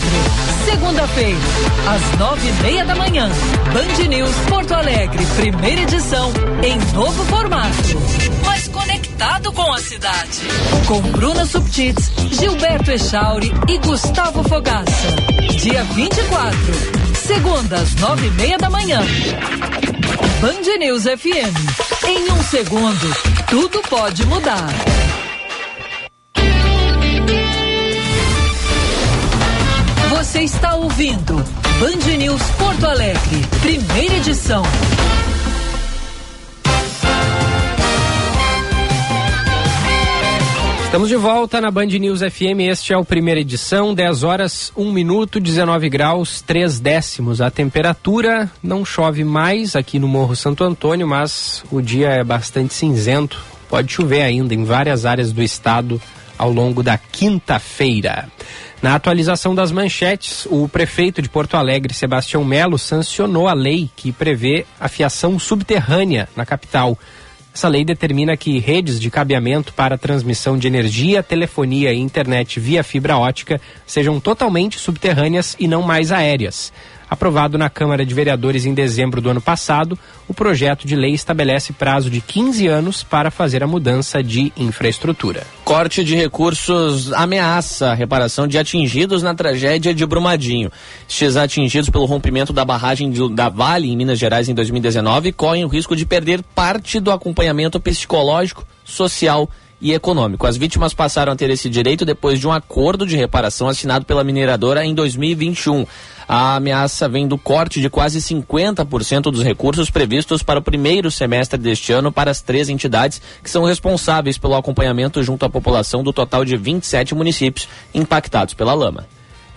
segunda-feira, às nove e meia da manhã. Band News Porto Alegre, primeira edição, em novo formato. Mas conectado com a cidade. Com Bruna Subtits, Gilberto Echauri e Gustavo Fogaça. Dia 24, segunda, às nove e meia da manhã. Band News FM. Em um segundo, tudo pode mudar. Você está ouvindo Band News Porto Alegre, primeira edição. Estamos de volta na Band News FM. Este é o primeira edição, 10 horas, 1 minuto, 19 graus, 3 décimos. A temperatura não chove mais aqui no Morro Santo Antônio, mas o dia é bastante cinzento. Pode chover ainda em várias áreas do estado ao longo da quinta-feira. Na atualização das manchetes, o prefeito de Porto Alegre, Sebastião Melo, sancionou a lei que prevê a fiação subterrânea na capital. Essa lei determina que redes de cabeamento para transmissão de energia, telefonia e internet via fibra ótica sejam totalmente subterrâneas e não mais aéreas. Aprovado na Câmara de Vereadores em dezembro do ano passado, o projeto de lei estabelece prazo de 15 anos para fazer a mudança de infraestrutura. Corte de recursos ameaça a reparação de atingidos na tragédia de Brumadinho. Estes atingidos pelo rompimento da barragem da Vale em Minas Gerais em 2019 correm o risco de perder parte do acompanhamento psicológico, social e econômico. As vítimas passaram a ter esse direito depois de um acordo de reparação assinado pela mineradora em 2021. A ameaça vem do corte de quase 50% dos recursos previstos para o primeiro semestre deste ano para as três entidades que são responsáveis pelo acompanhamento junto à população do total de 27 municípios impactados pela lama.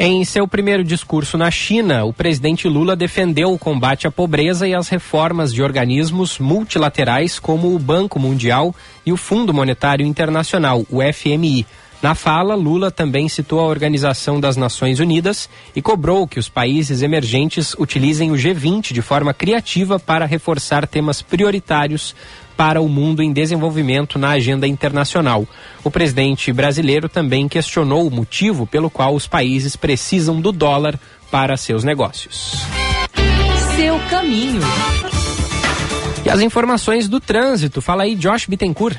Em seu primeiro discurso na China, o presidente Lula defendeu o combate à pobreza e as reformas de organismos multilaterais como o Banco Mundial e o Fundo Monetário Internacional, o FMI. Na fala, Lula também citou a Organização das Nações Unidas e cobrou que os países emergentes utilizem o G20 de forma criativa para reforçar temas prioritários para o mundo em desenvolvimento na agenda internacional. O presidente brasileiro também questionou o motivo pelo qual os países precisam do dólar para seus negócios. Seu caminho. E as informações do trânsito. Fala aí, Josh Bittencourt.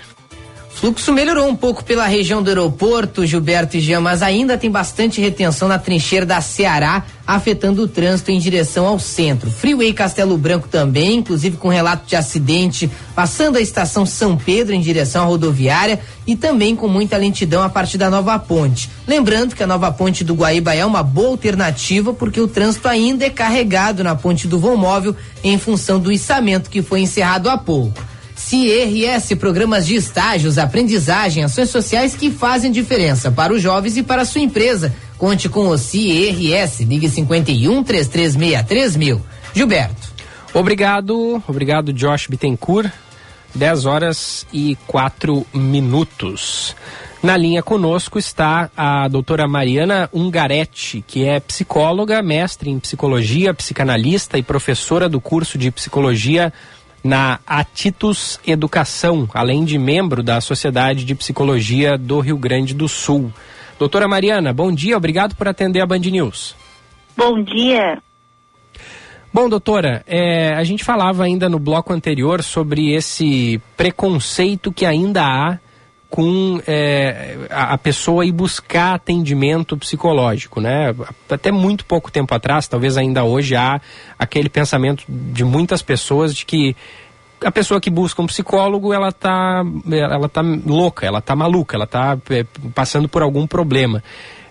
Fluxo melhorou um pouco pela região do aeroporto, Gilberto e Jean, mas ainda tem bastante retenção na trincheira da Ceará, afetando o trânsito em direção ao centro. Freeway Castelo Branco também, inclusive com relato de acidente, passando a estação São Pedro em direção à rodoviária e também com muita lentidão a partir da Nova Ponte. Lembrando que a Nova Ponte do Guaíba é uma boa alternativa porque o trânsito ainda é carregado na Ponte do Vão Móvel em função do içamento que foi encerrado há pouco. CIRS, programas de estágios, aprendizagem, ações sociais que fazem diferença para os jovens e para a sua empresa. Conte com o CIRS, ligue 51 3363 mil. Gilberto. Obrigado, obrigado Josh Bittencourt. 10 horas e 4 minutos. Na linha conosco está a doutora Mariana Ungaretti, que é psicóloga, mestre em psicologia, psicanalista e professora do curso de psicologia na Atitus Educação, além de membro da Sociedade de Psicologia do Rio Grande do Sul. Doutora Mariana, bom dia, obrigado por atender a Band News. Bom dia. Bom, doutora, é, a gente falava ainda no bloco anterior sobre esse preconceito que ainda há com é, a, pessoa ir buscar atendimento psicológico, né? Até muito pouco tempo atrás, talvez ainda hoje há aquele pensamento de muitas pessoas de que a pessoa que busca um psicólogo, ela tá, ela tá louca, ela tá maluca, ela tá é, passando por algum problema.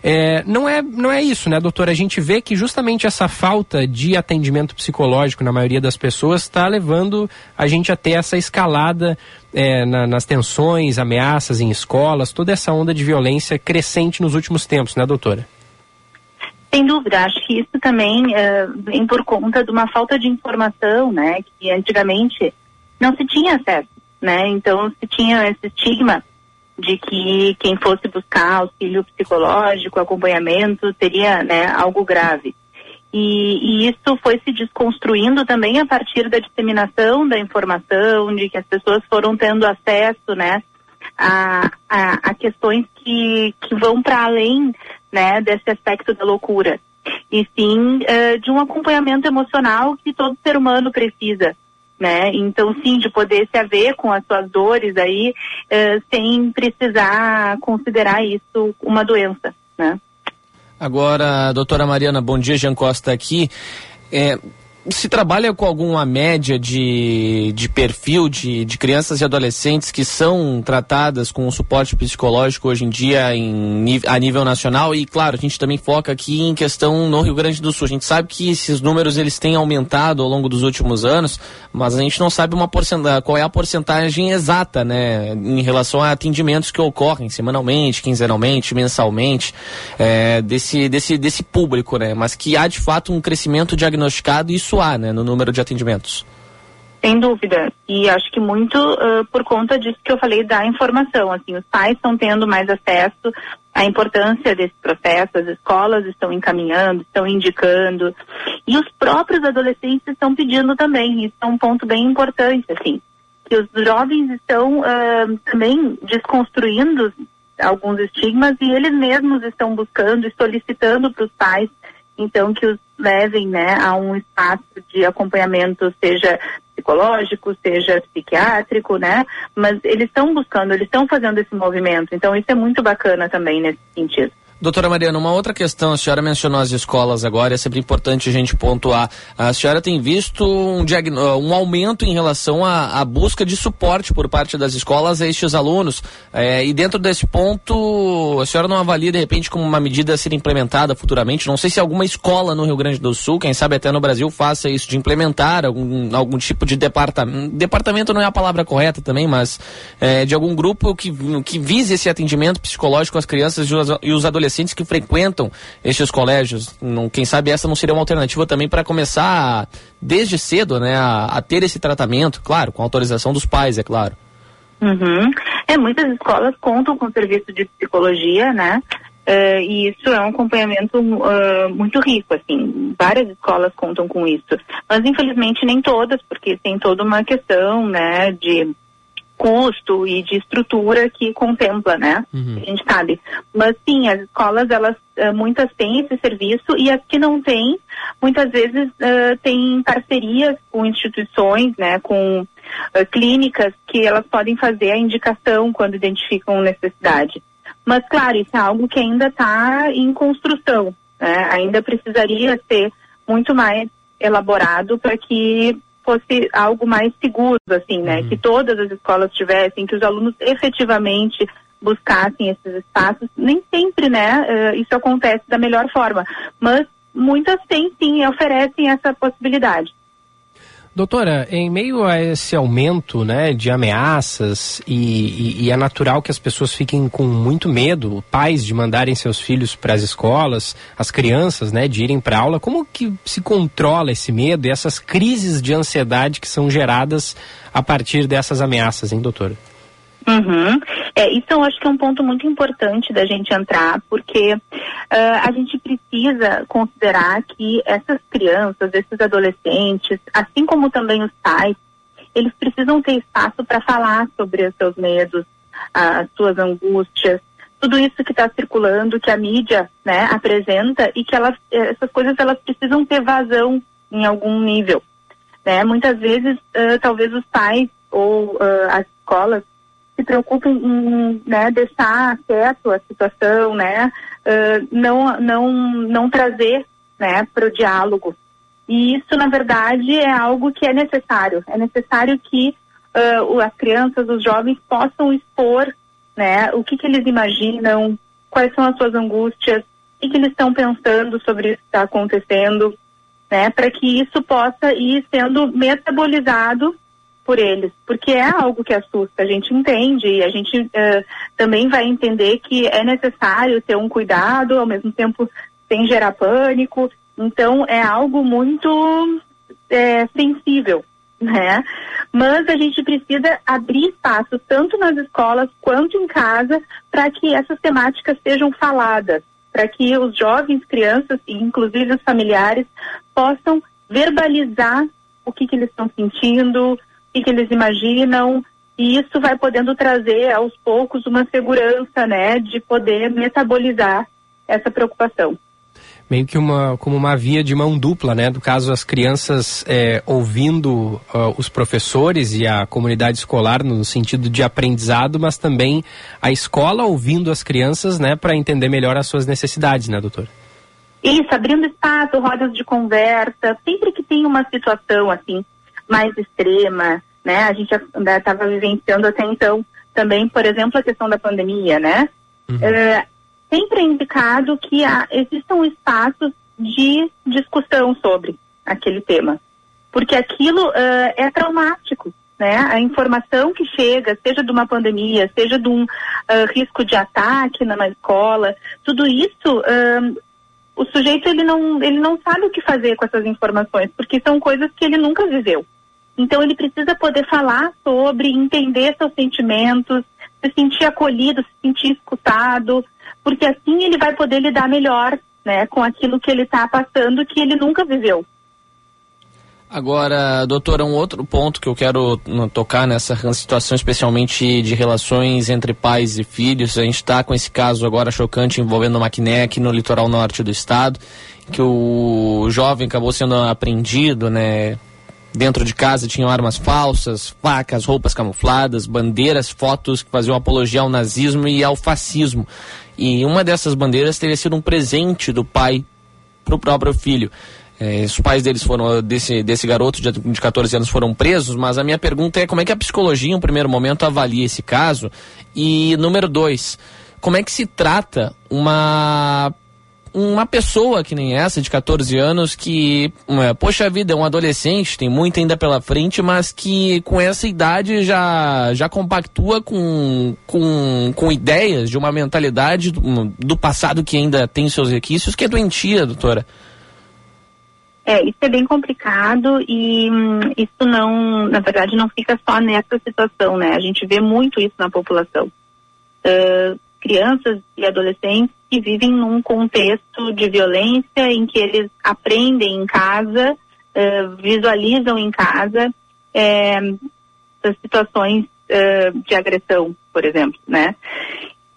É, não, é, não é isso, né, doutora? A gente vê que justamente essa falta de atendimento psicológico na maioria das pessoas está levando a gente a ter essa escalada é, na, nas tensões, ameaças em escolas, toda essa onda de violência crescente nos últimos tempos, né, doutora? Sem dúvida, acho que isso também uh, vem por conta de uma falta de informação, né, que antigamente não se tinha acesso, né, então se tinha esse estigma de que quem fosse buscar auxílio psicológico, acompanhamento, teria né, algo grave. E, e, isso foi se desconstruindo também a partir da disseminação da informação, de que as pessoas foram tendo acesso né, a, a, a questões que, que vão para além né, desse aspecto da loucura. E sim uh, de um acompanhamento emocional que todo ser humano precisa. Né? Então, sim, de poder se haver com as suas dores aí, uh, sem precisar considerar isso uma doença, né? Agora, doutora Mariana, bom dia, Jean Costa aqui. É, se trabalha com alguma média de, de perfil de, de crianças e adolescentes que são tratadas com suporte psicológico hoje em dia em, a nível nacional? E claro a gente também foca aqui em questão no Rio Grande do Sul. A gente sabe que esses números eles têm aumentado ao longo dos últimos anos mas a gente não sabe uma qual é a porcentagem exata né em relação a atendimentos que ocorrem semanalmente quinzenalmente mensalmente é, desse desse desse público né? Mas que há de fato um crescimento diagnosticado e isso há, né, no número de atendimentos. Sem dúvida. E acho que muito uh, por conta disso que eu falei da informação. Assim, os pais estão tendo mais acesso à importância desse processo, as escolas estão encaminhando, estão indicando. E os próprios adolescentes estão pedindo também. Isso é um ponto bem importante, assim. Que os jovens estão uh, também desconstruindo alguns estigmas e eles mesmos estão buscando e solicitando para os pais então que os levem né, a um espaço de acompanhamento, seja psicológico, seja psiquiátrico, né? Mas eles estão buscando, eles estão fazendo esse movimento. Então isso é muito bacana também nesse sentido. Doutora Mariana, uma outra questão, a senhora mencionou as escolas agora, é sempre importante a gente pontuar. A senhora tem visto um, um aumento em relação à, à, busca de suporte por parte das escolas a estes alunos. É, e dentro desse ponto, a senhora não avalia de repente como uma medida a ser implementada futuramente? Não sei se alguma escola no Rio Grande do Sul, quem sabe até no Brasil, faça isso, de implementar algum, algum tipo de departamento. Departamento não é a palavra correta também, mas é, de algum grupo que, que vise esse atendimento psicológico às crianças e e os adolescentes adolescentes que frequentam estes colégios. Não, quem sabe essa não seria uma alternativa também para começar desde cedo, né, a, a, ter esse tratamento, claro, com autorização dos pais, é claro. Uhum. É, muitas escolas contam com serviço de psicologia, né? Uh, e isso é um acompanhamento uh, muito rico, assim, várias escolas contam com isso, mas infelizmente nem todas, porque tem toda uma questão, né, de custo e de estrutura que contempla, né? Uhum. A gente sabe. Mas sim, as escolas, elas, uh, muitas têm esse serviço e as que não têm, muitas vezes uh, têm parcerias com instituições, né? Com uh, clínicas que elas podem fazer a indicação quando identificam necessidade. Mas, claro, isso é algo que ainda está em construção, né? Ainda precisaria ser muito mais elaborado para que fosse algo mais seguro, assim, né? Uhum. Que todas as escolas tivessem, que os alunos efetivamente buscassem esses espaços. Nem sempre, né? Uh, isso acontece da melhor forma, mas muitas têm sim e oferecem essa possibilidade. Doutora, em meio a esse aumento né, de ameaças e, e, e, é natural que as pessoas fiquem com muito medo, pais de mandarem seus filhos para as escolas, as crianças né, de irem para aula, como que se controla esse medo e essas crises de ansiedade que são geradas a partir dessas ameaças, hein, doutora? Uhum. É, isso eu acho que é um ponto muito importante da gente entrar, porque uh, a gente precisa considerar que essas crianças, esses adolescentes, assim como também os pais, eles precisam ter espaço para falar sobre os seus medos, as suas angústias, tudo isso que está circulando, que a mídia né, apresenta e que elas, essas coisas elas precisam ter vazão em algum nível. Né? Muitas vezes, uh, talvez os pais ou uh, as escolas se preocupem em né, deixar quieto a situação, né, uh, não, não, não trazer né, para o diálogo. E isso, na verdade, é algo que é necessário. É necessário que uh, as crianças, os jovens possam expor né, o que, que eles imaginam, quais são as suas angústias, o que, que eles estão pensando sobre isso que está acontecendo, né, para que isso possa ir sendo metabolizado por eles, porque é algo que assusta, a gente entende e a gente uh, também vai entender que é necessário ter um cuidado, ao mesmo tempo sem gerar pânico, então é algo muito é, sensível, né? Mas a gente precisa abrir espaço tanto nas escolas quanto em casa para que essas temáticas sejam faladas, para que os jovens, crianças e inclusive os familiares possam verbalizar o que, que eles estão sentindo, que, que eles imaginam, e isso vai podendo trazer aos poucos uma segurança, né, de poder metabolizar essa preocupação meio que uma como uma via de mão dupla, né? Do caso as crianças é, ouvindo uh, os professores e a comunidade escolar no sentido de aprendizado, mas também a escola ouvindo as crianças, né? Para entender melhor as suas necessidades, né, doutor? Isso, abrindo espaço, rodas de conversa, sempre que tem uma situação assim mais extrema, né? A gente estava vivenciando até então também, por exemplo, a questão da pandemia, né? Uhum. É, sempre é indicado que há, existam espaços de discussão sobre aquele tema, porque aquilo uh, é traumático, né? A informação que chega, seja de uma pandemia, seja de um uh, risco de ataque numa escola, tudo isso, uh, o sujeito ele não, ele não sabe o que fazer com essas informações, porque são coisas que ele nunca viveu. Então ele precisa poder falar sobre, entender seus sentimentos, se sentir acolhido, se sentir escutado, porque assim ele vai poder lidar melhor né, com aquilo que ele está passando que ele nunca viveu. Agora, doutora, um outro ponto que eu quero tocar nessa situação, especialmente de relações entre pais e filhos. A gente está com esse caso agora chocante envolvendo o Maquinec no litoral norte do estado, que o jovem acabou sendo apreendido, né? Dentro de casa tinham armas falsas, facas, roupas camufladas, bandeiras, fotos que faziam apologia ao nazismo e ao fascismo. E uma dessas bandeiras teria sido um presente do pai para o próprio filho. É, os pais deles foram, desse, desse garoto de, de 14 anos foram presos, mas a minha pergunta é como é que a psicologia, em primeiro momento, avalia esse caso? E número dois, como é que se trata uma uma pessoa que nem essa, de 14 anos, que, é, poxa vida, é um adolescente, tem muito ainda pela frente, mas que com essa idade já, já compactua com, com, com ideias de uma mentalidade do, do passado que ainda tem seus requisitos, que é doentia, doutora. É, isso é bem complicado e hum, isso não, na verdade, não fica só nessa situação, né? A gente vê muito isso na população. Uh, crianças e adolescentes que vivem num contexto de violência em que eles aprendem em casa, uh, visualizam em casa uh, situações uh, de agressão, por exemplo, né?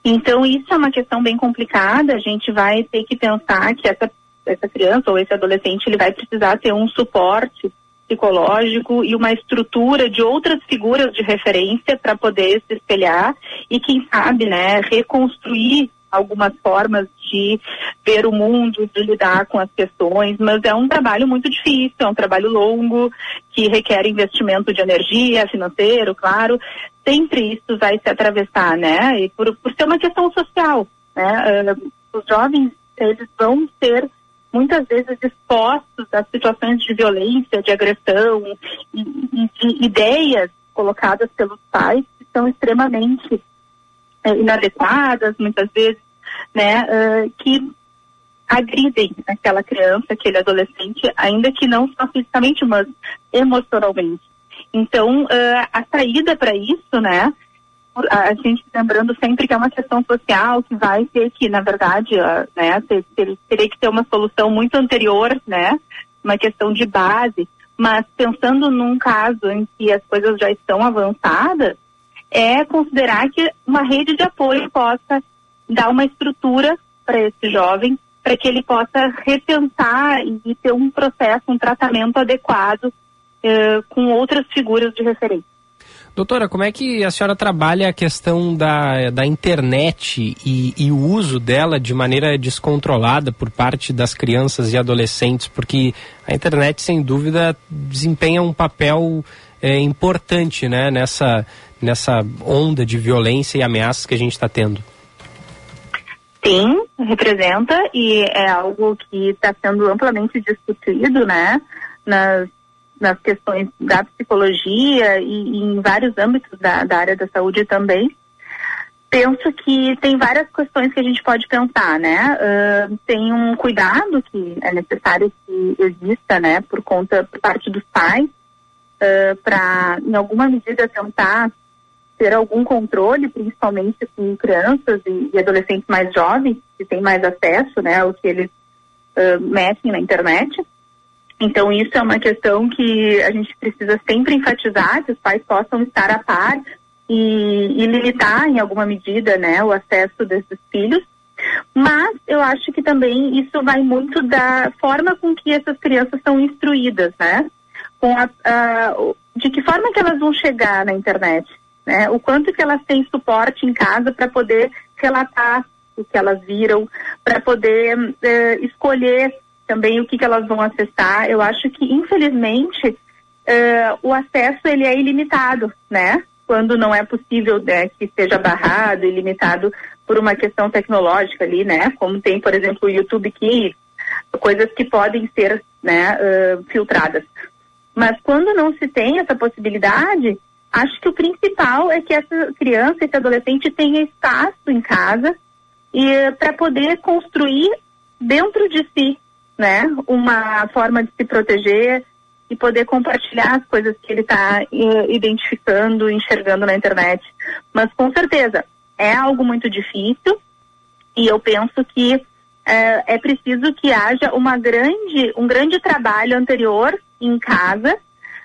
Então isso é uma questão bem complicada. A gente vai ter que pensar que essa essa criança ou esse adolescente ele vai precisar ter um suporte psicológico e uma estrutura de outras figuras de referência para poder se espelhar e quem sabe, né, reconstruir algumas formas de ver o mundo, de lidar com as questões, mas é um trabalho muito difícil, é um trabalho longo, que requer investimento de energia, financeiro, claro. Sempre isso vai se atravessar, né? E por, por ser uma questão social, né? Uh, os jovens, eles vão ser muitas vezes expostos a situações de violência, de agressão e, e de ideias colocadas pelos pais que são extremamente é, inadequadas, muitas vezes, né, uh, que agridem aquela criança, aquele adolescente, ainda que não só fisicamente, mas emocionalmente. Então, uh, a saída para isso, né, a gente lembrando sempre que é uma questão social que vai ter que, na verdade, né, ter, ter, teria que ter uma solução muito anterior, né, uma questão de base, mas pensando num caso em que as coisas já estão avançadas, é considerar que uma rede de apoio possa dar uma estrutura para esse jovem, para que ele possa repensar e ter um processo, um tratamento adequado eh, com outras figuras de referência. Doutora, como é que a senhora trabalha a questão da, da internet e, e, o uso dela de maneira descontrolada por parte das crianças e adolescentes? Porque a internet, sem dúvida, desempenha um papel é, importante né, nessa, nessa onda de violência e ameaças que a gente está tendo. Sim, representa e é algo que está sendo amplamente discutido, né, nas nas questões da psicologia e, e em vários âmbitos da, da, área da saúde também. Penso que tem várias questões que a gente pode pensar, né? Uh, tem um cuidado que é necessário que exista, né, por conta, por parte dos pais, uh, para, em alguma medida, tentar ter algum controle, principalmente com crianças e, e, adolescentes mais jovens, que têm mais acesso, né, ao que eles uh, mexem na internet. Então, isso é uma questão que a gente precisa sempre enfatizar, que os pais possam estar a par e, e limitar em alguma medida, né, o acesso desses filhos. Mas eu acho que também isso vai muito da forma com que essas crianças são instruídas, né? Com a, a, de que forma que elas vão chegar na internet, né? O quanto que elas têm suporte em casa para poder relatar o que elas viram, para poder eh, escolher também o que, que elas vão acessar. Eu acho que, infelizmente, eh, o acesso ele é ilimitado, né? Quando não é possível né, que seja barrado e limitado por uma questão tecnológica ali, né? Como tem, por exemplo, o YouTube Kids, coisas que podem ser né, uh, filtradas. Mas quando não se tem essa possibilidade, acho que o principal é que essa criança, esse adolescente tenha espaço em casa e para poder construir dentro de si, né, uma forma de se proteger e poder compartilhar as coisas que ele está identificando, enxergando na internet. Mas com certeza é algo muito difícil e eu penso que é, é preciso que haja uma grande, um grande trabalho anterior em casa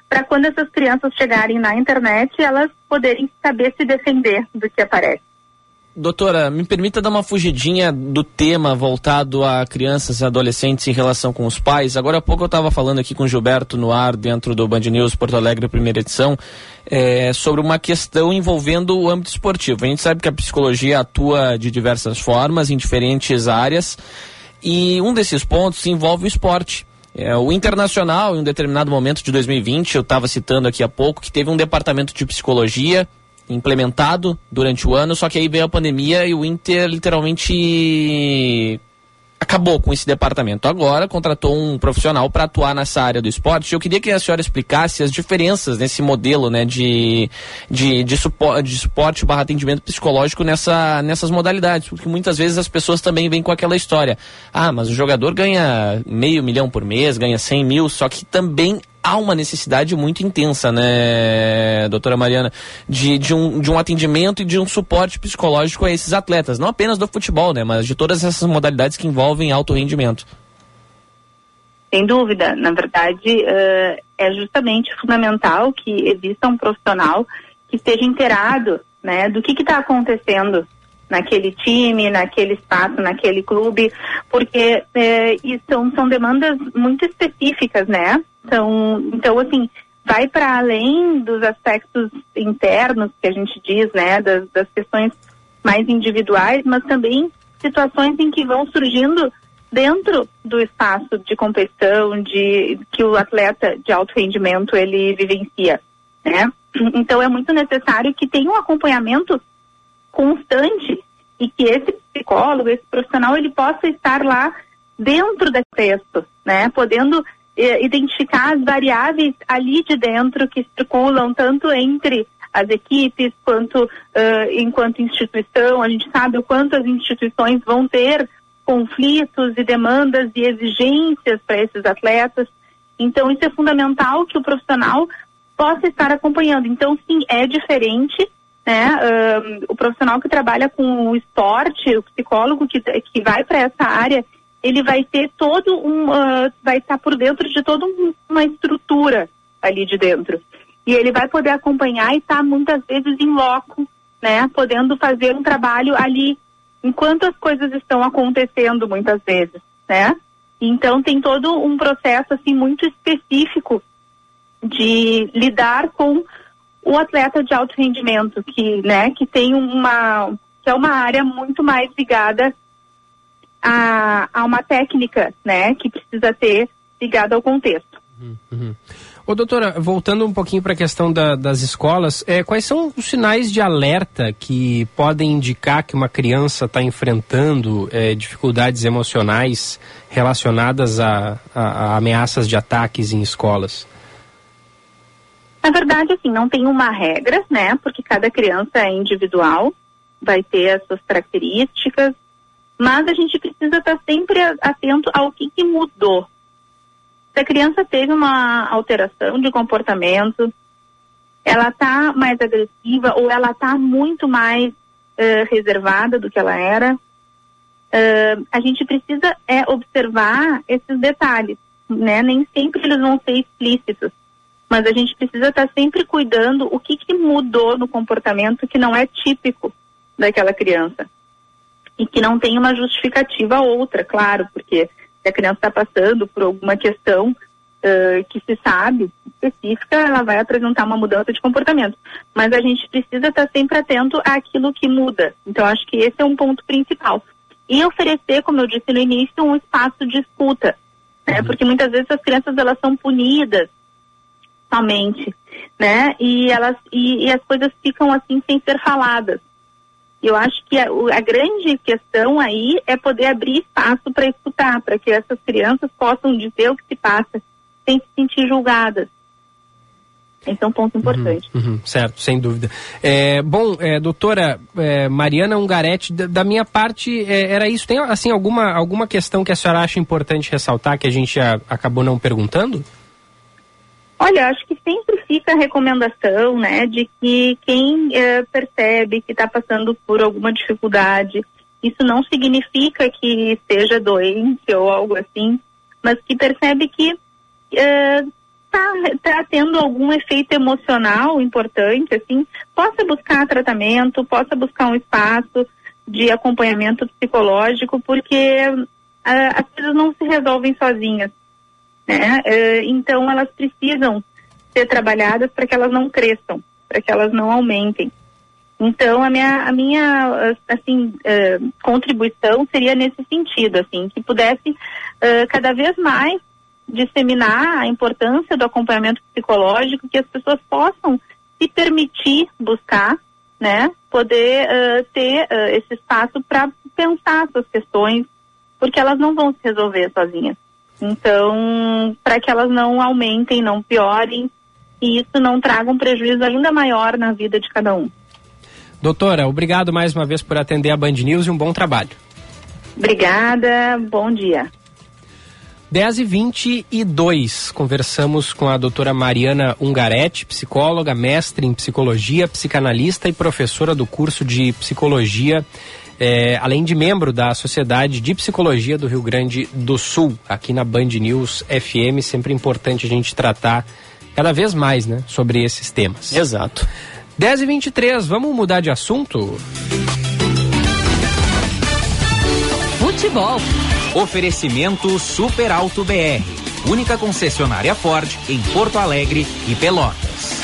para quando essas crianças chegarem na internet elas poderem saber se defender do que aparece. Doutora, me permita dar uma fugidinha do tema voltado a crianças e adolescentes em relação com os pais. Agora há pouco eu estava falando aqui com o Gilberto no ar, dentro do Band News Porto Alegre, primeira edição, é, sobre uma questão envolvendo o âmbito esportivo. A gente sabe que a psicologia atua de diversas formas, em diferentes áreas, e um desses pontos envolve o esporte. É, o Internacional, em um determinado momento de 2020, eu estava citando aqui há pouco, que teve um departamento de psicologia implementado durante o ano, só que aí veio a pandemia e o Inter literalmente acabou com esse departamento. Agora contratou um profissional para atuar nessa área do esporte. Eu queria que a senhora explicasse as diferenças nesse modelo né, de, de, de, suporte, de suporte barra atendimento psicológico nessa, nessas modalidades, porque muitas vezes as pessoas também vêm com aquela história. Ah, mas o jogador ganha meio milhão por mês, ganha 100 mil, só que também há uma necessidade muito intensa, né, doutora Mariana, de, de, um, de um atendimento e de um suporte psicológico a esses atletas, não apenas do futebol, né, mas de todas essas modalidades que envolvem alto rendimento. Sem dúvida, na verdade, uh, é justamente fundamental que exista um profissional que esteja inteirado, né, do que está acontecendo naquele time, naquele espaço, naquele clube, porque é, são, são demandas muito específicas, né? Então, então assim, vai para além dos aspectos internos que a gente diz, né, das, das questões mais individuais, mas também situações em que vão surgindo dentro do espaço de competição, de que o atleta de alto rendimento ele vivencia, né? Então é muito necessário que tenha um acompanhamento constante e que esse psicólogo, esse profissional, ele possa estar lá dentro do texto, né? Podendo identificar as variáveis ali de dentro que circulam tanto entre as equipes quanto uh, enquanto instituição. A gente sabe o quanto as instituições vão ter conflitos e demandas e exigências para esses atletas. Então, isso é fundamental que o profissional possa estar acompanhando. Então, sim, é diferente né? Uh, o profissional que trabalha com o esporte, o psicólogo que, que vai para essa área, ele vai ter todo um, uh, vai estar por dentro de toda um, uma estrutura ali de dentro. E ele vai poder acompanhar e estar tá muitas vezes em loco, né? Podendo fazer um trabalho ali enquanto as coisas estão acontecendo muitas vezes, né? Então tem todo um processo assim muito específico de lidar com o atleta de alto rendimento, que, né, que tem uma, que é uma área muito mais ligada a, a uma técnica, né, que precisa ter ligada ao contexto. Uhum. uhum. Ô, doutora, voltando um pouquinho para a questão da, das escolas, é, quais são os sinais de alerta que podem indicar que uma criança está enfrentando é, dificuldades emocionais relacionadas a, a, a ameaças de ataques em escolas? Na verdade, assim, não tem uma regra, né? Porque cada criança é individual, vai ter as suas características, mas a gente precisa estar sempre atento ao que, que mudou. Se a criança teve uma alteração de comportamento, ela está mais agressiva ou ela está muito mais uh, reservada do que ela era, uh, a gente precisa é, observar esses detalhes, né? Nem sempre eles vão ser explícitos mas a gente precisa estar sempre cuidando o que, que mudou no comportamento que não é típico daquela criança e que não tem uma justificativa outra, claro, porque se a criança está passando por alguma questão uh, que se sabe específica, ela vai apresentar uma mudança de comportamento. Mas a gente precisa estar sempre atento àquilo que muda. Então, acho que esse é um ponto principal. E oferecer, como eu disse no início, um espaço de escuta, né? Porque muitas vezes as crianças elas são punidas somente, né? E elas e, e as coisas ficam assim sem ser faladas. Eu acho que a, a, grande questão aí é poder abrir espaço para escutar, para que essas crianças possam dizer o que se passa sem se sentir julgadas. Esse é um ponto importante. Uhum, uhum, certo, sem dúvida. É, bom, é, doutora é, Mariana Ungaretti, da, da minha parte é, era isso. Tem assim alguma, alguma questão que a senhora acha importante ressaltar que a gente a, acabou não perguntando? Olha, acho que sempre fica a recomendação, né, de que quem é, percebe que está passando por alguma dificuldade, isso não significa que esteja doente ou algo assim, mas que percebe que está é, tá tendo algum efeito emocional importante, assim, possa buscar tratamento, possa buscar um espaço de acompanhamento psicológico, porque uh, as coisas não se resolvem sozinhas né? Uh, então elas precisam ser trabalhadas para que elas não cresçam, para que elas não aumentem. Então a minha a minha assim uh, contribuição seria nesse sentido, assim, que pudesse uh, cada vez mais disseminar a importância do acompanhamento psicológico, que as pessoas possam se permitir buscar, né? Poder ter esse espaço para pensar suas questões, porque elas não vão se resolver sozinhas. Então, para que elas não aumentem, não piorem e isso não traga um prejuízo ainda maior na vida de cada um. Doutora, obrigado mais uma vez por atender a Band News e um bom trabalho. Obrigada, bom dia. 10 e 22 conversamos com a doutora Mariana Ungaretti, psicóloga, mestre em psicologia, psicanalista e professora do curso de psicologia é, além de membro da Sociedade de Psicologia do Rio Grande do Sul, aqui na Band News FM, sempre importante a gente tratar cada vez mais, né, sobre esses temas. Exato. 10 e 23 vamos mudar de assunto? Futebol. Oferecimento Super Alto BR, única concessionária Ford em Porto Alegre e Pelotas.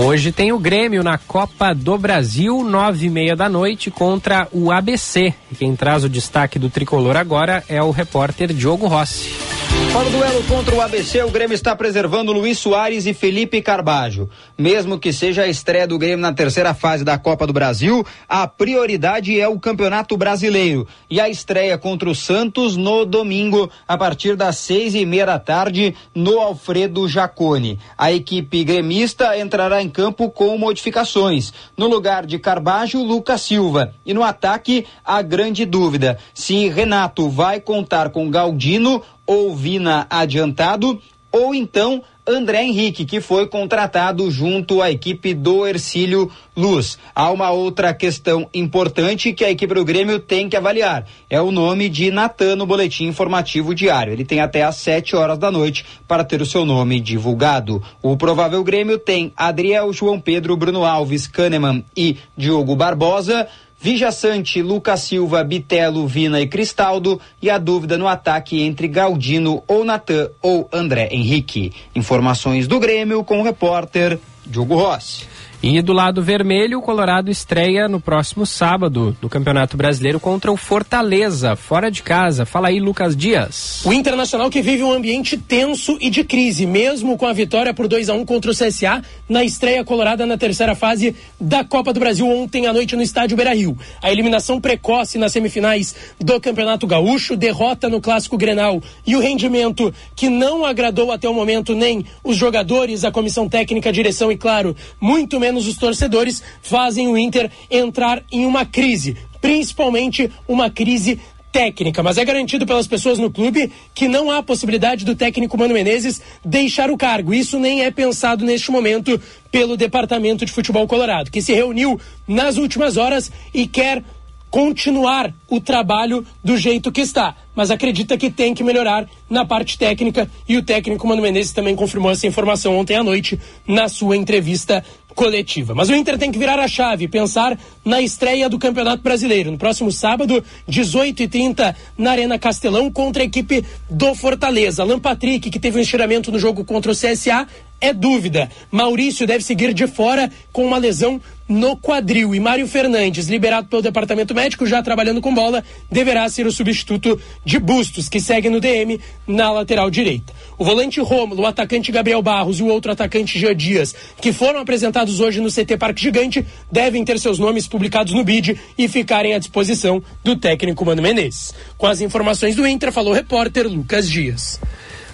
Hoje tem o Grêmio na Copa do Brasil, nove e meia da noite, contra o ABC. E quem traz o destaque do tricolor agora é o repórter Diogo Rossi. Para o duelo contra o ABC, o Grêmio está preservando Luiz Soares e Felipe Carbajo. Mesmo que seja a estreia do Grêmio na terceira fase da Copa do Brasil, a prioridade é o Campeonato Brasileiro. E a estreia contra o Santos no domingo, a partir das seis e meia da tarde, no Alfredo Jacone. A equipe gremista entrará em campo com modificações. No lugar de Carbajo, Lucas Silva. E no ataque, a grande dúvida: se Renato vai contar com Galdino ou Vina adiantado, ou então André Henrique, que foi contratado junto à equipe do Ercílio Luz. Há uma outra questão importante que a equipe do Grêmio tem que avaliar. É o nome de Natan no boletim informativo diário. Ele tem até às 7 horas da noite para ter o seu nome divulgado. O provável Grêmio tem Adriel, João Pedro, Bruno Alves, Kahneman e Diogo Barbosa. Vijaçante, Lucas Silva, Bitelo, Vina e Cristaldo e a dúvida no ataque entre Galdino ou Natan ou André Henrique. Informações do Grêmio com o repórter Diogo Rossi. E do lado vermelho, o Colorado estreia no próximo sábado do Campeonato Brasileiro contra o Fortaleza, fora de casa. Fala aí, Lucas Dias. O Internacional que vive um ambiente tenso e de crise, mesmo com a vitória por 2 a 1 contra o CSA na estreia colorada na terceira fase da Copa do Brasil ontem à noite no estádio Beira-Rio. A eliminação precoce nas semifinais do Campeonato Gaúcho, derrota no Clássico Grenal e o rendimento que não agradou até o momento nem os jogadores, a comissão técnica, a direção e, claro, muito menos menos os torcedores, fazem o Inter entrar em uma crise, principalmente uma crise técnica, mas é garantido pelas pessoas no clube que não há possibilidade do técnico Mano Menezes deixar o cargo. Isso nem é pensado neste momento pelo Departamento de Futebol Colorado, que se reuniu nas últimas horas e quer continuar o trabalho do jeito que está, mas acredita que tem que melhorar na parte técnica e o técnico Mano Menezes também confirmou essa informação ontem à noite na sua entrevista coletiva. Mas o Inter tem que virar a chave, pensar na estreia do Campeonato Brasileiro. No próximo sábado, 18h30, na Arena Castelão, contra a equipe do Fortaleza. Alan Patrick, que teve um estiramento no jogo contra o CSA, é dúvida. Maurício deve seguir de fora com uma lesão no quadril. E Mário Fernandes, liberado pelo departamento médico, já trabalhando com bola, deverá ser o substituto de Bustos, que segue no DM na lateral direita. O volante Rômulo, o atacante Gabriel Barros e o outro atacante Jean Dias, que foram apresentados hoje no CT Parque Gigante, devem ter seus nomes publicados no BID e ficarem à disposição do técnico Mano Menezes. Com as informações do Inter, falou o repórter Lucas Dias.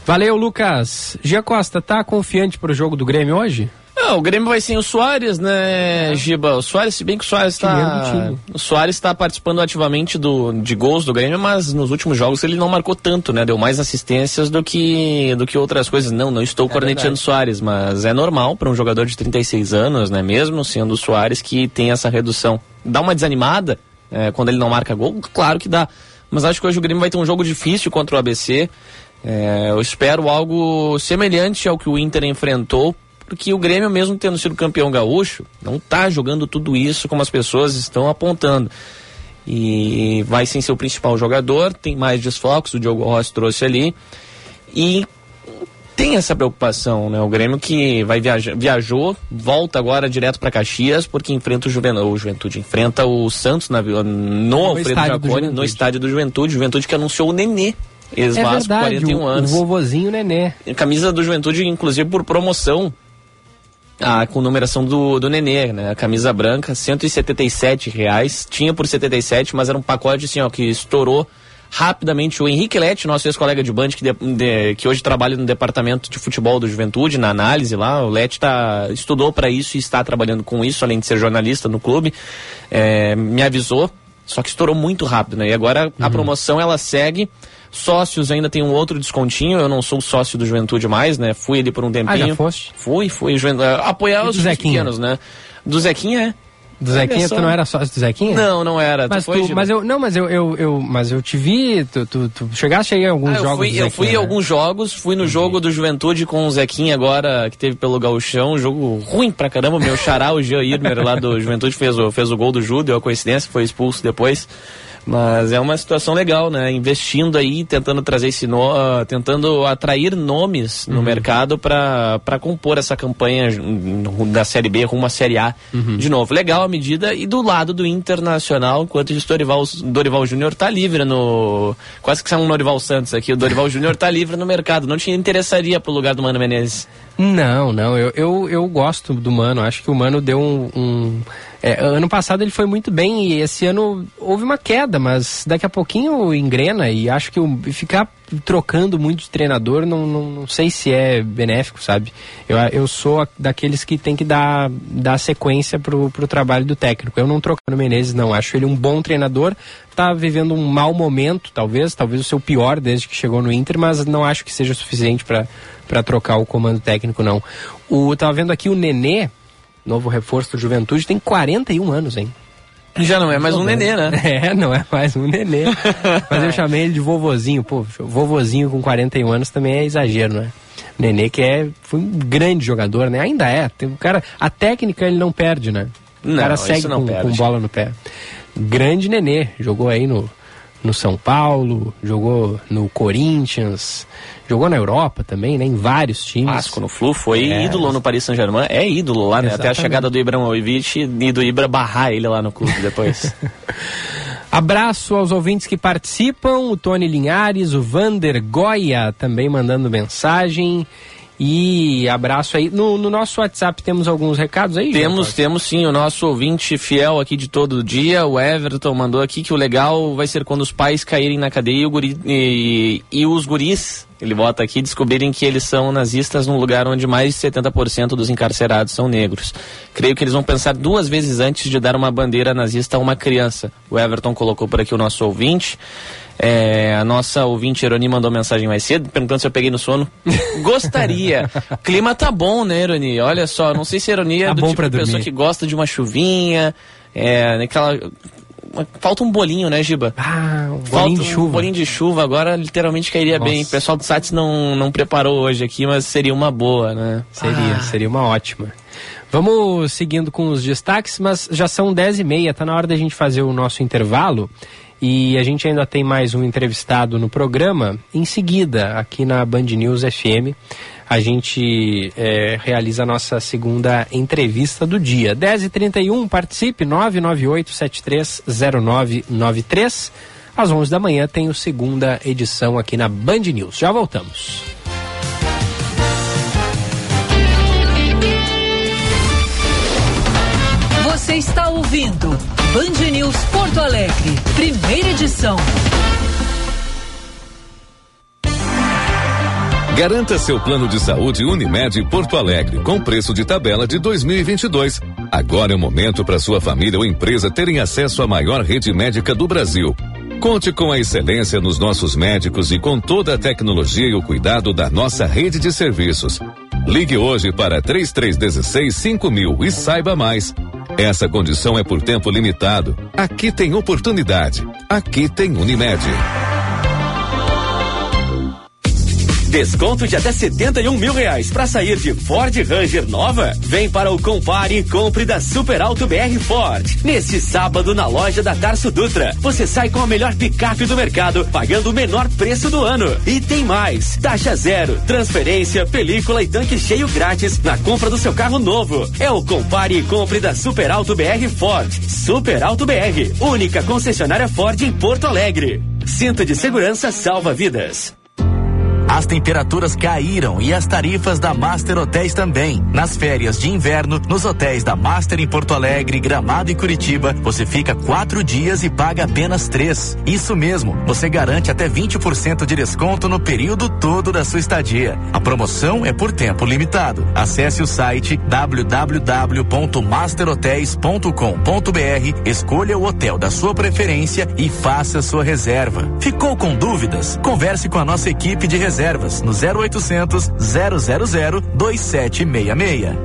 Valeu, Lucas. Gia Costa, tá confiante pro jogo do Grêmio hoje? Não, o Grêmio vai sem o Soares, né, Giba? O Soares, se bem que o Soares está. O Soares está participando ativamente do, de gols do Grêmio, mas nos últimos jogos ele não marcou tanto, né? Deu mais assistências do que, do que outras coisas. Não, não estou é corneteando o Soares, mas é normal para um jogador de 36 anos, né? Mesmo sendo o Soares que tem essa redução. Dá uma desanimada é, quando ele não marca gol? Claro que dá. Mas acho que hoje o Grêmio vai ter um jogo difícil contra o ABC. É, eu espero algo semelhante ao que o Inter enfrentou, porque o Grêmio, mesmo tendo sido campeão gaúcho, não está jogando tudo isso como as pessoas estão apontando. E vai sem ser o principal jogador, tem mais desfocos, o Diogo Rossi trouxe ali. E tem essa preocupação, né? O Grêmio que vai viajar, viajou, volta agora direto para Caxias, porque enfrenta o Juventude, o Juventude enfrenta o Santos na, no, no Alfredo Jaconi, no estádio do Juventude, Juventude que anunciou o Nenê Ex-Vasco, é 41 o, anos. O vovozinho Nenê. Camisa do Juventude, inclusive por promoção. Ah, com numeração do, do Nenê, né? A camisa branca, 177 reais. Tinha por 77, mas era um pacote assim, ó, que estourou rapidamente. O Henrique Lete, nosso ex-colega de Band, que, de, de, que hoje trabalha no departamento de futebol do Juventude, na análise lá, o Lete tá, estudou para isso e está trabalhando com isso, além de ser jornalista no clube. É, me avisou, só que estourou muito rápido, né? E agora uhum. a promoção ela segue. Sócios ainda tem um outro descontinho. Eu não sou sócio do Juventude mais, né? Fui ali por um tempinho. Ah, já foste? Fui, fui. Apoiar os pequenos, né? Do Zequinha é. Do Zequinha, tu não era sócio do Zequinha? Não, não era. Mas, tu, tu mas eu, não, mas eu, eu, eu, mas eu te vi, tu, tu, tu chegaste aí em alguns ah, jogos fui, Eu fui em né? alguns jogos, fui no uhum. jogo do Juventude com o Zequinha agora, que teve pelo Gauchão, um jogo ruim pra caramba, meu xará, o Jean Irmer lá do Juventude fez o, fez o gol do Ju, deu a coincidência, foi expulso depois. Mas é uma situação legal, né? Investindo aí, tentando trazer esse no, tentando atrair nomes no uhum. mercado para compor essa campanha da Série B rumo à Série A uhum. de novo. Legal a medida e do lado do Internacional, enquanto o Dorival, Dorival Júnior tá livre no quase que são um Dorival Santos aqui, o Dorival Júnior tá livre no mercado, não te interessaria pro lugar do Mano Menezes. Não, não, eu, eu, eu gosto do Mano, acho que o Mano deu um, um é, ano passado ele foi muito bem e esse ano houve uma queda, mas daqui a pouquinho engrena e acho que o, ficar trocando muito de treinador não, não, não, sei se é benéfico, sabe? Eu, eu sou daqueles que tem que dar, dar sequência pro, pro trabalho do técnico. Eu não troco no Menezes, não. Acho ele um bom treinador, tá vivendo um mau momento, talvez, talvez o seu pior desde que chegou no Inter, mas não acho que seja suficiente para trocar o comando técnico, não. O, tava vendo aqui o Nenê, novo reforço do Juventude, tem 41 anos, hein? Já não é mais um nenê, né? É, não é mais um nenê. Mas eu chamei ele de vovozinho. Pô, vovozinho com 41 anos também é exagero, né? Nenê que é, foi um grande jogador, né? Ainda é. Tem um cara, a técnica ele não perde, né? O não, cara segue com, com, bola no pé. Grande Nenê, jogou aí no, no São Paulo, jogou no Corinthians, Jogou na Europa também, né? Em vários times. Vasco no Flu, foi é. ídolo no Paris Saint-Germain. É ídolo lá, né? Exatamente. Até a chegada do Ibrahimovic e do Ibra barrar ele lá no clube depois. Abraço aos ouvintes que participam, o Tony Linhares, o Vander Goya também mandando mensagem. E abraço aí. No, no, nosso WhatsApp temos alguns recados aí? Temos, temos sim. O nosso ouvinte fiel aqui de todo dia, o Everton, mandou aqui que o legal vai ser quando os pais caírem na cadeia e, guri, e, e os guris, ele bota aqui, descobrirem que eles são nazistas num lugar onde mais de 70% dos encarcerados são negros. Creio que eles vão pensar duas vezes antes de dar uma bandeira nazista a uma criança. O Everton colocou por aqui o nosso ouvinte. É, a nossa ouvinte Eroni mandou mensagem mais cedo, perguntando se eu peguei no sono. Gostaria. clima tá bom, né, Eroni? Olha só, não sei se a Eroni é tá do tipo de pessoa que gosta de uma chuvinha, é, aquela falta um bolinho, né, Giba? Ah, um falta bolinho de chuva. Um bolinho de chuva agora literalmente cairia Nossa. bem. O pessoal do Sats não, não preparou hoje aqui, mas seria uma boa, né? Seria, Ah. seria uma ótima. Vamos seguindo com os destaques, mas já são 10 e meia, tá na hora da gente fazer o nosso intervalo. E a gente ainda tem mais um entrevistado no programa. Em seguida, aqui na Band News FM, a gente eh, realiza a nossa segunda entrevista do dia. 10h31, participe, 998-730993. Às 11 da manhã tem o segunda edição aqui na Band News. Já voltamos. Você está ouvindo Band News Porto Alegre, primeira edição. Garanta seu plano de saúde Unimed Porto Alegre com preço de tabela de 2022. Agora é o momento para sua família ou empresa terem acesso à maior rede médica do Brasil. Conte com a excelência nos nossos médicos e com toda a tecnologia e o cuidado da nossa rede de serviços. Ligue hoje para 3316 5000 e saiba mais. Essa condição é por tempo limitado. Aqui tem oportunidade. Aqui tem Unimed. Desconto de até 71 mil reais para sair de Ford Ranger nova? Vem para o Compare e compre da Super Alto BR Ford. Neste sábado na loja da Tarso Dutra, você sai com a melhor picape do mercado, pagando o menor preço do ano. E tem mais: taxa zero, transferência, película e tanque cheio grátis na compra do seu carro novo. É o Compare e compre da Super Alto BR Ford. Super Alto BR, única concessionária Ford em Porto Alegre. Cinto de segurança salva vidas. As temperaturas caíram e as tarifas da Master Hotéis também. Nas férias de inverno, nos hotéis da Master em Porto Alegre, Gramado e Curitiba, você fica quatro dias e paga apenas três. Isso mesmo, você garante até 20% de desconto no período todo da sua estadia. A promoção é por tempo limitado. Acesse o site www.masterhotels.com.br, escolha o hotel da sua preferência e faça sua reserva. Ficou com dúvidas? Converse com a nossa equipe de reservas no 0800 000 2766.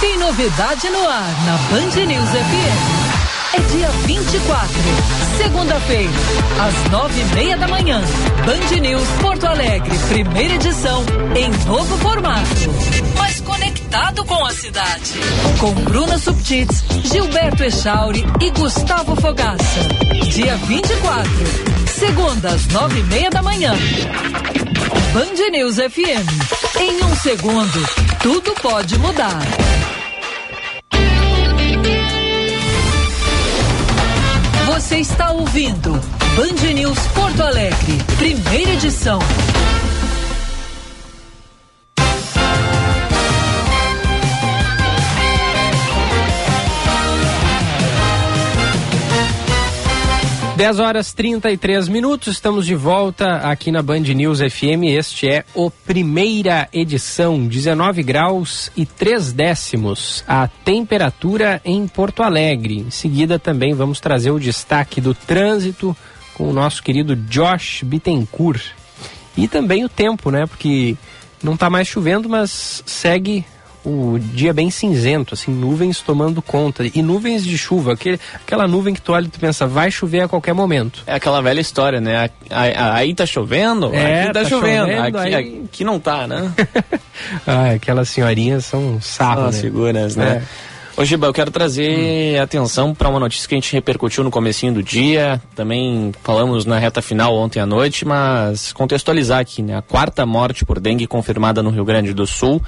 Tem novidade no ar na Band News FM. É dia 24, segunda-feira, às nove e meia da manhã. Band News Porto Alegre, primeira edição, em novo formato. Mas conectado com a cidade. Com Bruna Subtits, Gilberto Echauri e Gustavo Fogaça. Dia 24, segunda, às nove e meia da manhã. Band News FM. Em um segundo, tudo pode mudar. Você está ouvindo Band News Porto Alegre, primeira edição. Dez horas 33 minutos, estamos de volta aqui na Band News FM. Este é o primeira edição, 19 graus e 3 décimos a temperatura em Porto Alegre. Em seguida também vamos trazer o destaque do trânsito com o nosso querido Josh Bittencourt. E também o tempo, né? Porque não está mais chovendo, mas segue o dia bem cinzento, assim, nuvens tomando conta. E nuvens de chuva, aquele, aquela nuvem que tu olha e tu pensa, vai chover a qualquer momento. É aquela velha história, né? Aí tá chovendo, É, aqui tá, tá chovendo, chovendo, aqui, aí- aqui não tá, né? Ah, aquelas senhorinhas são sarro, São as né? figuras, né? Ô Giba, eu quero trazer Hum. atenção para uma notícia que a gente repercutiu no comecinho do dia, também falamos na reta final ontem à noite, mas contextualizar aqui, né? A quarta morte por dengue confirmada no Rio Grande do Sul.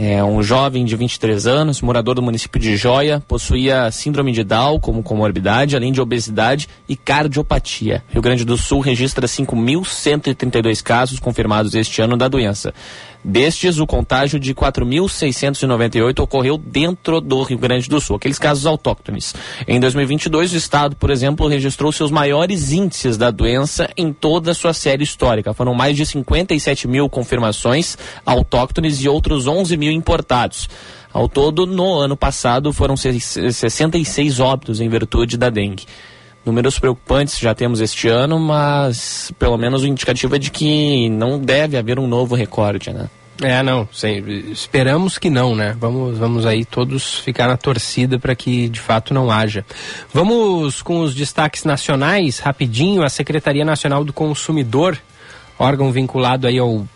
É um jovem de 23 anos, morador do município de Joia, possuía síndrome de Down como comorbidade, além de obesidade e cardiopatia. Rio Grande do Sul registra 5.132 casos confirmados este ano da doença. Destes, o contágio de 4.698 ocorreu dentro do Rio Grande do Sul, aqueles casos autóctones. Em 2022, o estado, por exemplo, registrou seus maiores índices da doença em toda a sua série histórica. Foram mais de 57 mil confirmações autóctones e outros 11 mil importados. Ao todo, no ano passado, foram seis- 66 óbitos em virtude da dengue. Números preocupantes já temos este ano, mas pelo menos o indicativo é de que não deve haver um novo recorde, né? É, não, esperamos que não, né? Vamos, vamos aí todos ficar na torcida para que de fato não haja. Vamos com os destaques nacionais, rapidinho, a Secretaria Nacional do Consumidor, órgão vinculado aí ao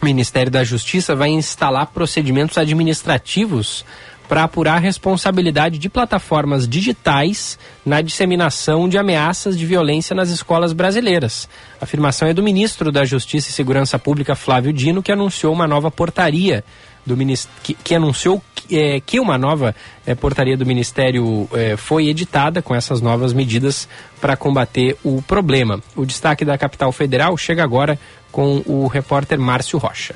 Ministério da Justiça, vai instalar procedimentos administrativos para apurar a responsabilidade de plataformas digitais na disseminação de ameaças de violência nas escolas brasileiras. A afirmação é do ministro da Justiça e Segurança Pública, Flávio Dino, que anunciou uma nova portaria do que, que anunciou é, que uma nova é, portaria do Ministério é, foi editada com essas novas medidas para combater o problema. O destaque da capital federal chega agora com o repórter Márcio Rocha.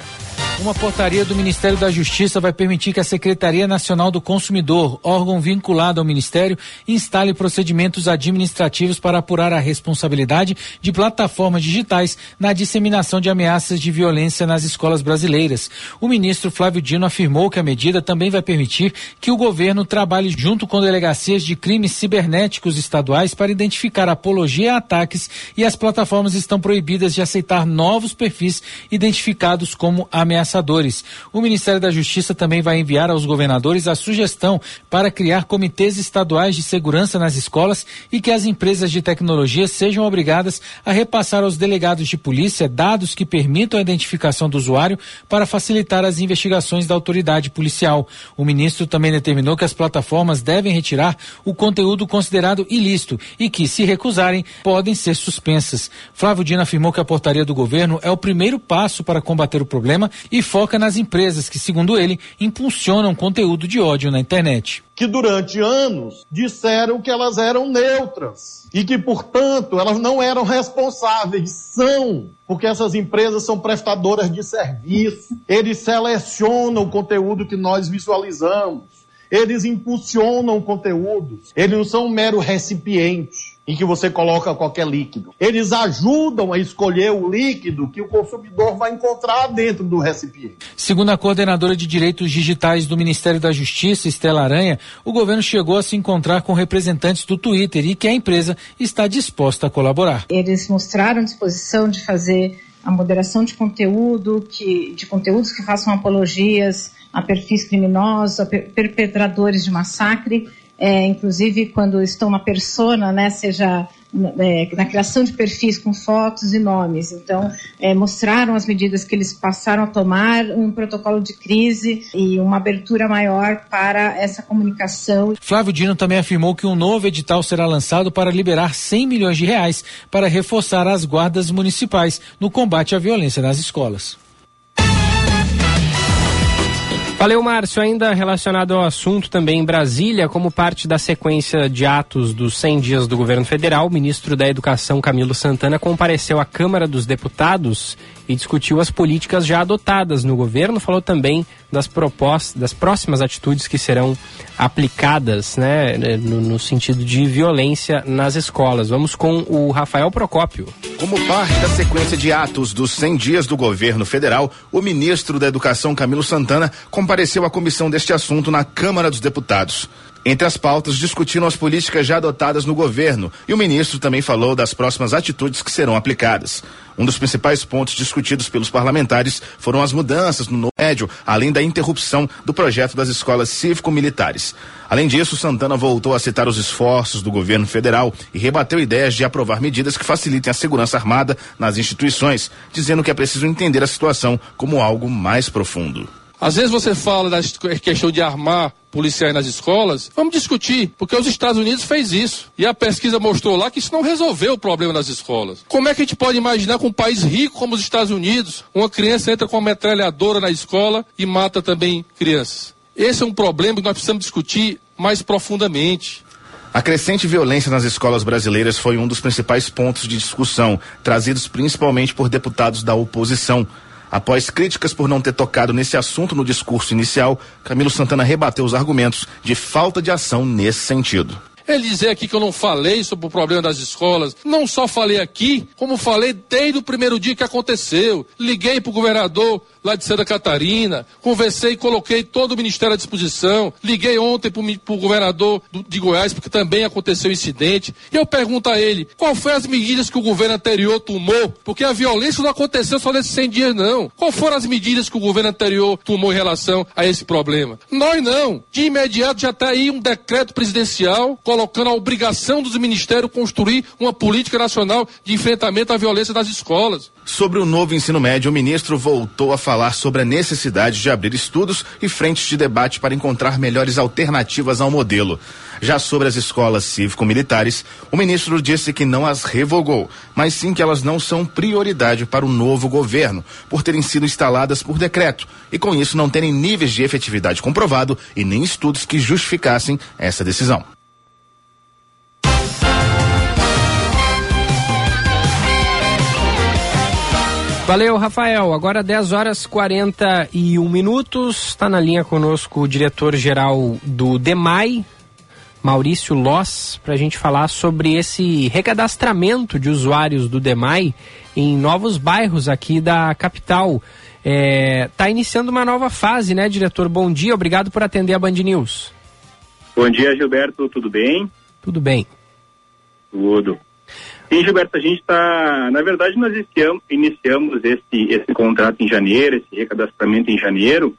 Uma portaria do Ministério da Justiça vai permitir que a Secretaria Nacional do Consumidor, órgão vinculado ao Ministério, instale procedimentos administrativos para apurar a responsabilidade de plataformas digitais na disseminação de ameaças de violência nas escolas brasileiras. O ministro Flávio Dino afirmou que a medida também vai permitir que o governo trabalhe junto com delegacias de crimes cibernéticos estaduais para identificar apologia a ataques e as plataformas estão proibidas de aceitar novos perfis identificados como ameaçadores ameaçadores. O Ministério da Justiça também vai enviar aos governadores a sugestão para criar comitês estaduais de segurança nas escolas e que as empresas de tecnologia sejam obrigadas a repassar aos delegados de polícia dados que permitam a identificação do usuário para facilitar as investigações da autoridade policial. O ministro também determinou que as plataformas devem retirar o conteúdo considerado ilícito e que, se recusarem, podem ser suspensas. Flávio Dino afirmou que a portaria do governo é o primeiro passo para combater o problema e e foca nas empresas que, segundo ele, impulsionam conteúdo de ódio na internet. Que durante anos disseram que elas eram neutras e que, portanto, elas não eram responsáveis. São, porque essas empresas são prestadoras de serviço, eles selecionam o conteúdo que nós visualizamos, eles impulsionam conteúdos, eles não são um mero recipiente em que você coloca qualquer líquido. Eles ajudam a escolher o líquido que o consumidor vai encontrar dentro do recipiente. Segundo a coordenadora de direitos digitais do Ministério da Justiça, Estela Aranha, o governo chegou a se encontrar com representantes do Twitter e que a empresa está disposta a colaborar. Eles mostraram disposição de fazer a moderação de conteúdo, que, de conteúdos que façam apologias a perfis criminosos, a perpetradores de massacre é, inclusive quando estão na persona, né, seja é, na criação de perfis com fotos e nomes. Então, é, mostraram as medidas que eles passaram a tomar, um protocolo de crise e uma abertura maior para essa comunicação. Flávio Dino também afirmou que um novo edital será lançado para liberar 100 milhões de reais para reforçar as guardas municipais no combate à violência nas escolas. Valeu, Márcio. Ainda relacionado ao assunto também em Brasília, como parte da sequência de atos dos 100 dias do governo federal, o ministro da Educação, Camilo Santana, compareceu à Câmara dos Deputados e discutiu as políticas já adotadas no governo, falou também das propostas, das próximas atitudes que serão aplicadas, né, no, no sentido de violência nas escolas. Vamos com o Rafael Procópio. Como parte da sequência de atos dos 100 dias do governo federal, o ministro da Educação, Camilo Santana, compareceu à comissão deste assunto na Câmara dos Deputados. Entre as pautas, discutiram as políticas já adotadas no governo e o ministro também falou das próximas atitudes que serão aplicadas. Um dos principais pontos discutidos pelos parlamentares foram as mudanças no médio, além da interrupção do projeto das escolas cívico-militares. Além disso, Santana voltou a citar os esforços do governo federal e rebateu ideias de aprovar medidas que facilitem a segurança armada nas instituições, dizendo que é preciso entender a situação como algo mais profundo. Às vezes você fala da questão de armar policiais nas escolas, vamos discutir, porque os Estados Unidos fez isso. E a pesquisa mostrou lá que isso não resolveu o problema nas escolas. Como é que a gente pode imaginar que um país rico como os Estados Unidos, uma criança entra com uma metralhadora na escola e mata também crianças? Esse é um problema que nós precisamos discutir mais profundamente. A crescente violência nas escolas brasileiras foi um dos principais pontos de discussão, trazidos principalmente por deputados da oposição. Após críticas por não ter tocado nesse assunto no discurso inicial, Camilo Santana rebateu os argumentos de falta de ação nesse sentido. Ele dizer aqui que eu não falei sobre o problema das escolas. Não só falei aqui, como falei desde o primeiro dia que aconteceu. Liguei para o governador lá de Santa Catarina, conversei e coloquei todo o ministério à disposição. Liguei ontem para o governador do, de Goiás, porque também aconteceu incidente. E eu pergunto a ele, qual foi as medidas que o governo anterior tomou? Porque a violência não aconteceu só nesses 100 dias, não. Qual foram as medidas que o governo anterior tomou em relação a esse problema? Nós não. De imediato já está aí um decreto presidencial colocando a obrigação dos ministérios construir uma política nacional de enfrentamento à violência nas escolas. Sobre o novo ensino médio, o ministro voltou a falar sobre a necessidade de abrir estudos e frentes de debate para encontrar melhores alternativas ao modelo. Já sobre as escolas cívico-militares, o ministro disse que não as revogou, mas sim que elas não são prioridade para o novo governo, por terem sido instaladas por decreto e com isso não terem níveis de efetividade comprovado e nem estudos que justificassem essa decisão. Valeu, Rafael. Agora 10 horas 41 minutos. Está na linha conosco o diretor-geral do DEMAI, Maurício Loss, para a gente falar sobre esse recadastramento de usuários do DEMAI em novos bairros aqui da capital. Está é, tá iniciando uma nova fase, né, diretor? Bom dia, obrigado por atender a Band News. Bom dia, Gilberto, tudo bem? Tudo bem. Tudo. Sim, Gilberto, a gente está. Na verdade, nós iniciamos, iniciamos esse, esse contrato em janeiro, esse recadastramento em janeiro,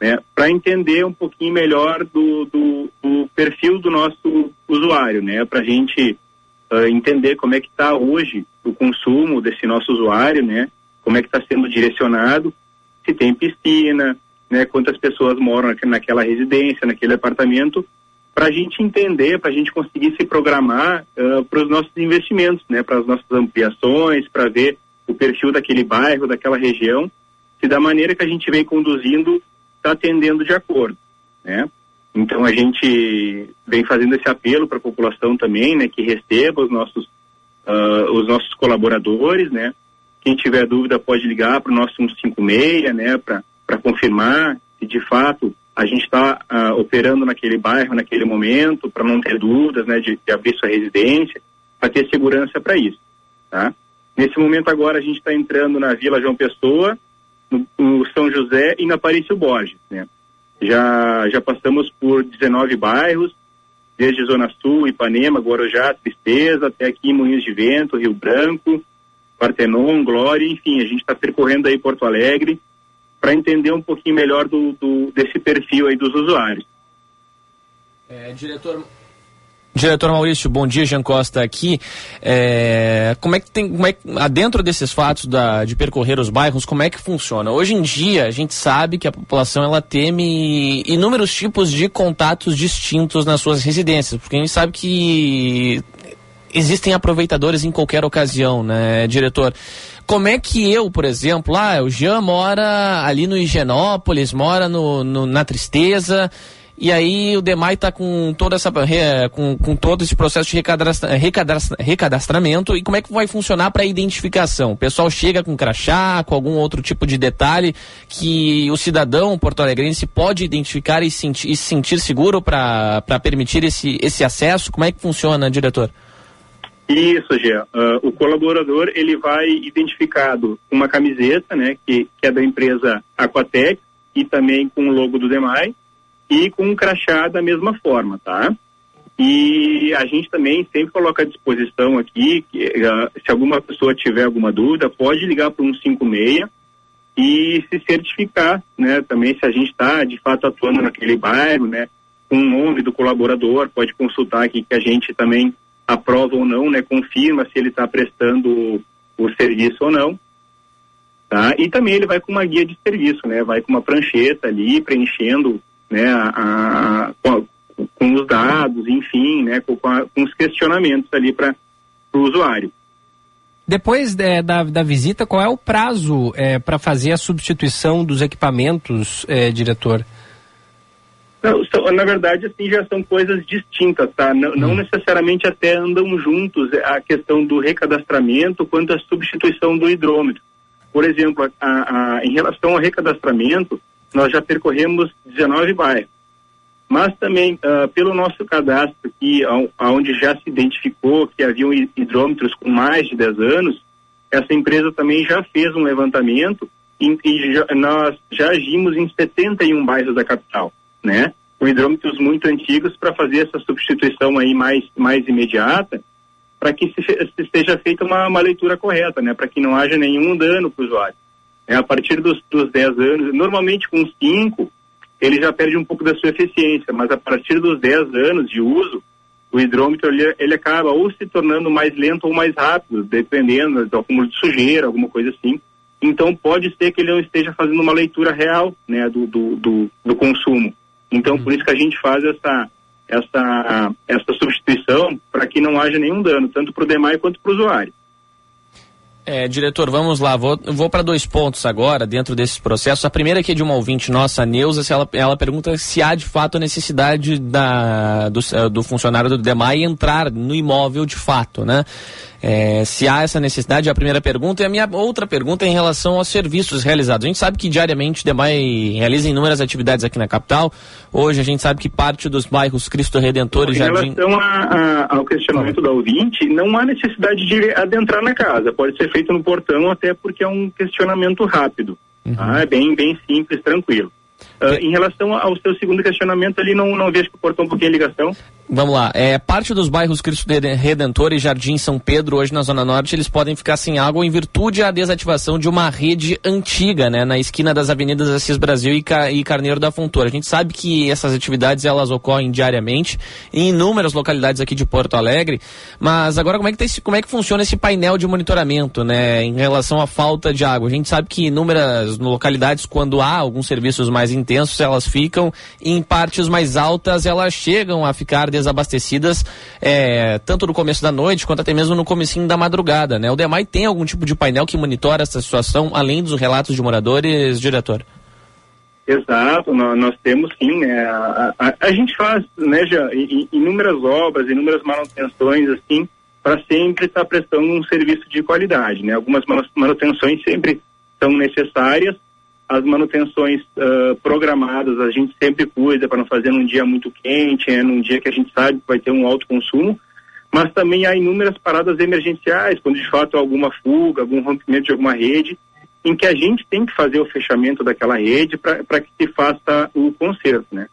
né, para entender um pouquinho melhor do, do, do, perfil do nosso usuário, né, para a gente uh, entender como é que está hoje o consumo desse nosso usuário, né, como é que está sendo direcionado, se tem piscina, né, quantas pessoas moram naquela residência, naquele apartamento, para a gente entender, para a gente conseguir se programar uh, para os nossos investimentos, né, para as nossas ampliações, para ver o perfil daquele bairro, daquela região, se da maneira que a gente vem conduzindo está atendendo de acordo, né? Então a gente vem fazendo esse apelo para a população também, né, que receba os nossos uh, os nossos colaboradores, né? Quem tiver dúvida pode ligar para o nosso 156, né, para confirmar se de fato a gente está uh, ah, operando naquele bairro, naquele momento, para não ter dúvidas, né, de, de abrir sua residência, para ter segurança para isso, tá? Nesse momento agora a gente está entrando na Vila João Pessoa, no, no, São José e na Aparício Borges, né? Já, já passamos por 19 bairros, desde Zona Sul, Ipanema, Guarujá, Tristeza, até aqui Moinhos de Vento, Rio Branco, Partenon, Glória, enfim, a gente está percorrendo aí Porto Alegre, para entender um pouquinho melhor do, do, desse perfil aí dos usuários. É, diretor, Diretor Maurício, bom dia, Jean Costa aqui. É, como é que tem, como é, dentro desses fatos da, de percorrer os bairros, como é que funciona? Hoje em dia, a gente sabe que a população ela teme inúmeros tipos de contatos distintos nas suas residências, porque a gente sabe que existem aproveitadores em qualquer ocasião, né, diretor? Como é que eu, por exemplo, ah, o Jean mora ali no Higienópolis, mora no, no na Tristeza, e aí o Demai está com toda essa com, com todo esse processo de recadastra, recadastra, recadastramento e como é que vai funcionar para a identificação? O pessoal chega com crachá, com algum outro tipo de detalhe que o cidadão porto-alegrense pode identificar e, senti, e se sentir seguro para permitir esse, esse acesso? Como é que funciona, diretor? Isso, Gê. Uh, o colaborador ele vai identificado com uma camiseta, né, que, que é da empresa Aquatec e também com o logo do DEMAI e com um crachá da mesma forma, tá? E a gente também sempre coloca à disposição aqui, que, uh, se alguma pessoa tiver alguma dúvida, pode ligar para o 156 e se certificar, né? Também se a gente está de fato atuando naquele bairro, né? Com o nome do colaborador, pode consultar aqui que a gente também aprova ou não, né, confirma se ele está prestando o, serviço ou não. Tá? E também ele vai com uma guia de serviço, né, vai com uma prancheta ali, preenchendo né, a, a com, com, os dados, enfim, né, com, a, com os questionamentos ali para o usuário. Depois é, da, da visita, qual é o prazo é, para fazer a substituição dos equipamentos, é, diretor? Não, são, na verdade, assim, já são coisas distintas, tá? Não, não, hum. necessariamente até andam juntos a questão do recadastramento quanto a substituição do hidrômetro. Por exemplo, a, a, em relação ao recadastramento, nós já percorremos 19 bairros, mas também uh, pelo nosso cadastro aqui, onde já se identificou que haviam hidrômetros com mais de 10 anos, essa empresa também já fez um levantamento e, e já, nós já agimos em 71 bairros da capital, né? Com hidrômetros muito antigos para fazer essa substituição aí mais, mais imediata, para que se, se, seja feita uma, uma leitura correta, né? Para que não haja nenhum dano para o usuário. É, a partir dos, dos 10 anos, normalmente com 5, ele já perde um pouco da sua eficiência, mas a partir dos 10 anos de uso, o hidrômetro ele, ele acaba ou se tornando mais lento ou mais rápido, dependendo do acúmulo de sujeira, alguma coisa assim. Então pode ser que ele não esteja fazendo uma leitura real né, do, do, do, do consumo. Então por isso que a gente faz essa, essa, essa substituição para que não haja nenhum dano, tanto para o DEMAI quanto para o usuário. É, diretor, vamos lá. Vou, vou para dois pontos agora, dentro desses processos. A primeira aqui é de uma ouvinte nossa, a Neuza, ela, ela pergunta se há de fato a necessidade da, do, do funcionário do DEMAI entrar no imóvel de fato, né? É, se há essa necessidade, é a primeira pergunta. E a minha outra pergunta é em relação aos serviços realizados. A gente sabe que diariamente o DEMAI realiza inúmeras atividades aqui na capital. Hoje a gente sabe que parte dos bairros Cristo Redentor e Jardim... Em relação a, a, ao questionamento da ouvinte, não há necessidade de adentrar na casa. Pode ser feito no portão, até porque é um questionamento rápido. Uhum. Tá? É bem, bem simples, tranquilo. Uh, em relação ao seu segundo questionamento, ali não, não vejo que cortou um pouquinho a ligação. Vamos lá. É, parte dos bairros Cristo Redentor e Jardim São Pedro, hoje na Zona Norte, eles podem ficar sem água em virtude da desativação de uma rede antiga, né? Na esquina das avenidas Assis Brasil e, Ca Carneiro da Fontoura. A gente sabe que essas atividades, elas ocorrem diariamente em inúmeras localidades aqui de Porto Alegre, mas agora como é que, tá esse, como é que funciona esse painel de monitoramento, né? Em relação à falta de água. A gente sabe que inúmeras localidades, quando há alguns serviços mais intensos, elas ficam, em partes mais altas, elas chegam a ficar desabastecidas é, tanto no começo da noite quanto até mesmo no comecinho da madrugada, né? O DEMAI tem algum tipo de painel que monitora essa situação, além dos relatos de moradores, diretor? Exato, nós, nós temos sim, né? A, a, a, gente faz, né, já, inúmeras obras, inúmeras manutenções, assim, para sempre estar tá prestando um serviço de qualidade, né? Algumas manutenções sempre são necessárias, as manutenções uh, programadas a gente sempre cuida para não fazer num dia muito quente, é num dia que a gente sabe que vai ter um alto consumo, mas também há inúmeras paradas emergenciais, quando de fato há alguma fuga, algum rompimento de alguma rede, em que a gente tem que fazer o fechamento daquela rede para que se faça o conserto, né?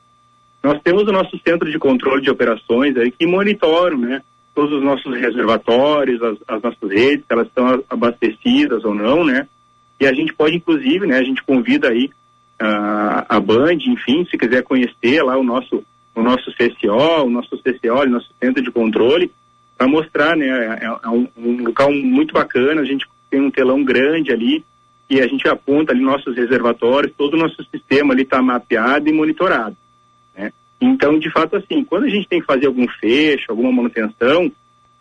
Nós temos o nosso centro de controle de operações aí que monitoram, né? Todos os nossos reservatórios, as, as nossas redes, se elas estão abastecidas ou não, né? E a gente pode, inclusive, né, a gente convida aí uh, a Band, enfim, se quiser conhecer lá o nosso, o nosso CCO, o nosso CCO, o nosso centro de controle, para mostrar, né, é, é um, um, local muito bacana, a gente tem um telão grande ali e a gente aponta ali nossos reservatórios, todo o nosso sistema ali está mapeado e monitorado, né? Então, de fato, assim, quando a gente tem que fazer algum fecho, alguma manutenção,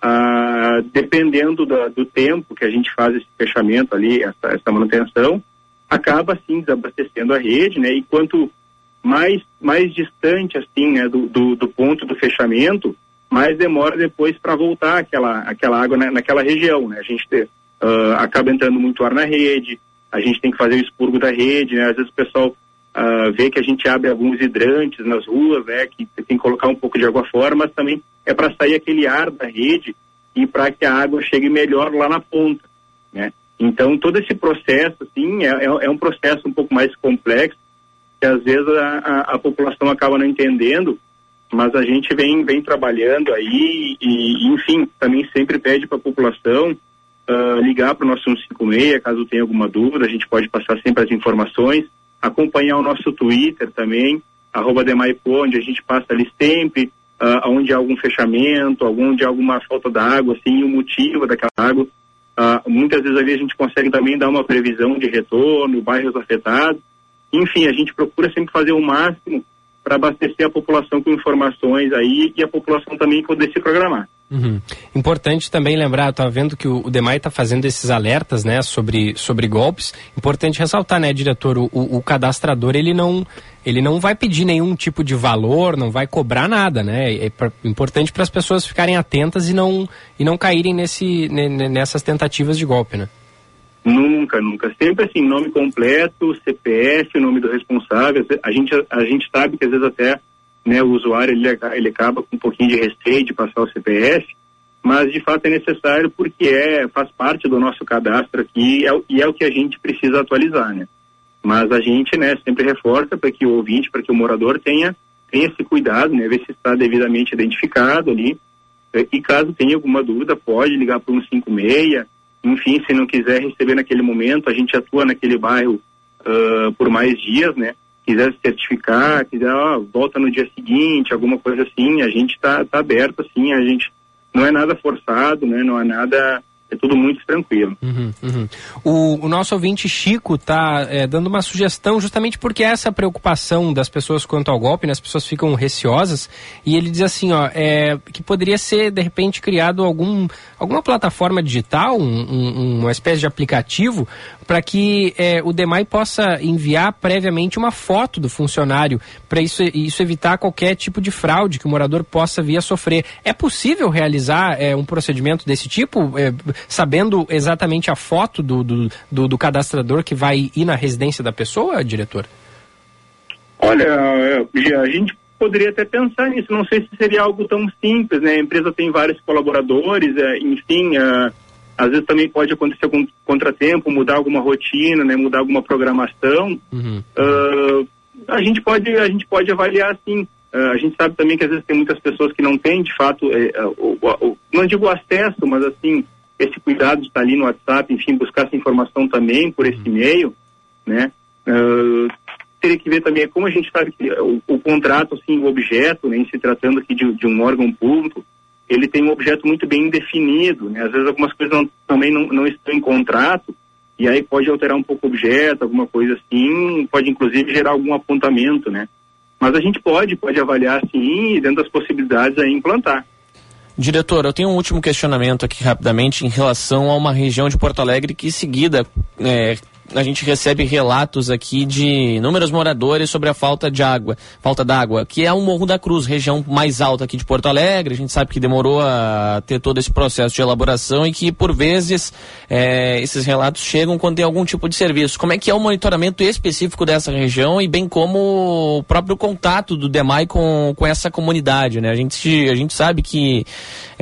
ah, dependendo do, do, tempo que a gente faz esse fechamento ali, essa, essa, manutenção, acaba assim desabastecendo a rede, né? E quanto mais mais distante assim, né, do, do, do ponto do fechamento, mais demora depois para voltar aquela aquela água na, naquela região, né? A gente uh, acaba entrando muito ar na rede, a gente tem que fazer o expurgo da rede, né? Às vezes o pessoal uh, que a gente abre alguns hidrantes nas ruas, né, que tem que colocar um pouco de água fora, mas também é para sair aquele ar da rede e para que a água chegue melhor lá na ponta, né? Então todo esse processo, assim, é, é, é um processo um pouco mais complexo que às vezes a, a, a, população acaba não entendendo, mas a gente vem vem trabalhando aí e, enfim, também sempre pede para a população uh, ligar para o nosso 156 caso tenha alguma dúvida, a gente pode passar sempre as informações acompanhar o nosso Twitter também, arroba Demaipo, onde a gente passa ali sempre uh, onde há algum fechamento, onde há alguma falta d'água, assim, o motivo daquela água. Uh, muitas vezes ali a gente consegue também dar uma previsão de retorno, bairros afetados. Enfim, a gente procura sempre fazer o máximo para abastecer a população com informações aí e a população também poder se programar. Uhum. Importante também lembrar, estava vendo que o, o DEMAI está fazendo esses alertas, né, sobre, sobre golpes. Importante ressaltar, né, diretor, o, o, o, cadastrador ele não ele não vai pedir nenhum tipo de valor, não vai cobrar nada, né? É pra, importante para as pessoas ficarem atentas e não e não caírem nesse nessas tentativas de golpe, né? Nunca, nunca. Sempre assim, nome completo, CPF, nome do responsável. A gente a gente sabe que às vezes até né, o usuário ele, ele acaba com um pouquinho de receio de passar o CPF, mas de fato é necessário porque é faz parte do nosso cadastro aqui é, e é o que a gente precisa atualizar, né? Mas a gente, né, sempre reforça para que o ouvinte, para que o morador tenha tenha esse cuidado, né, ver se está devidamente identificado ali. E caso tenha alguma dúvida, pode ligar para um 56. Enfim, se não quiser receber naquele momento, a gente atua naquele bairro uh, por mais dias, né? Quiser se certificar, quiser, ó, volta no dia seguinte, alguma coisa assim, a gente está tá aberto, assim, a gente não é nada forçado, né? Não é nada é tudo muito tranquilo. Uhum, uhum. O, o, nosso ouvinte Chico está é, dando uma sugestão justamente porque essa preocupação das pessoas quanto ao golpe, né, as pessoas ficam receosas e ele diz assim, ó, é, que poderia ser de repente criado algum, alguma plataforma digital, um, um, uma espécie de aplicativo para que é, o DEMAI possa enviar previamente uma foto do funcionário para isso, isso evitar qualquer tipo de fraude que o morador possa vir a sofrer. É possível realizar é, um procedimento desse tipo? Sabendo exatamente a foto do, do, do, do cadastrador que vai ir na residência da pessoa, diretor? Olha, é, a gente poderia até pensar nisso. Não sei se seria algo tão simples, né? A empresa tem vários colaboradores, é, enfim, é, às vezes também pode acontecer algum contratempo, mudar alguma rotina, né? Mudar alguma programação. Uhum. Uh, a gente pode, a gente pode avaliar assim. Uh, a gente sabe também que às vezes tem muitas pessoas que não têm, de fato, é o, o, não digo acesso, mas assim esse cuidado de estar ali no WhatsApp, enfim, buscar essa informação também por esse uhum. e-mail, né? Uh, teria que ver também como a gente sabe que o, o contrato, assim, o objeto, né, em se tratando aqui de, de, um órgão público, ele tem um objeto muito bem definido, né? Às vezes algumas coisas não, também não, não estão em contrato, e aí pode alterar um pouco o objeto, alguma coisa assim, pode inclusive gerar algum apontamento, né? Mas a gente pode, pode avaliar sim, e dentro das possibilidades aí implantar. Diretor, eu tenho um último questionamento aqui rapidamente em relação a uma região de Porto Alegre que, em seguida, é, a gente recebe relatos aqui de inúmeros moradores sobre a falta de água, falta d'água, que é o Morro da Cruz, região mais alta aqui de Porto Alegre. A gente sabe que demorou a ter todo esse processo de elaboração e que, por vezes, é, esses relatos chegam quando tem algum tipo de serviço. Como é que é o monitoramento específico dessa região e bem como o próprio contato do DEMAI com, com essa comunidade, né? A gente, a gente sabe que,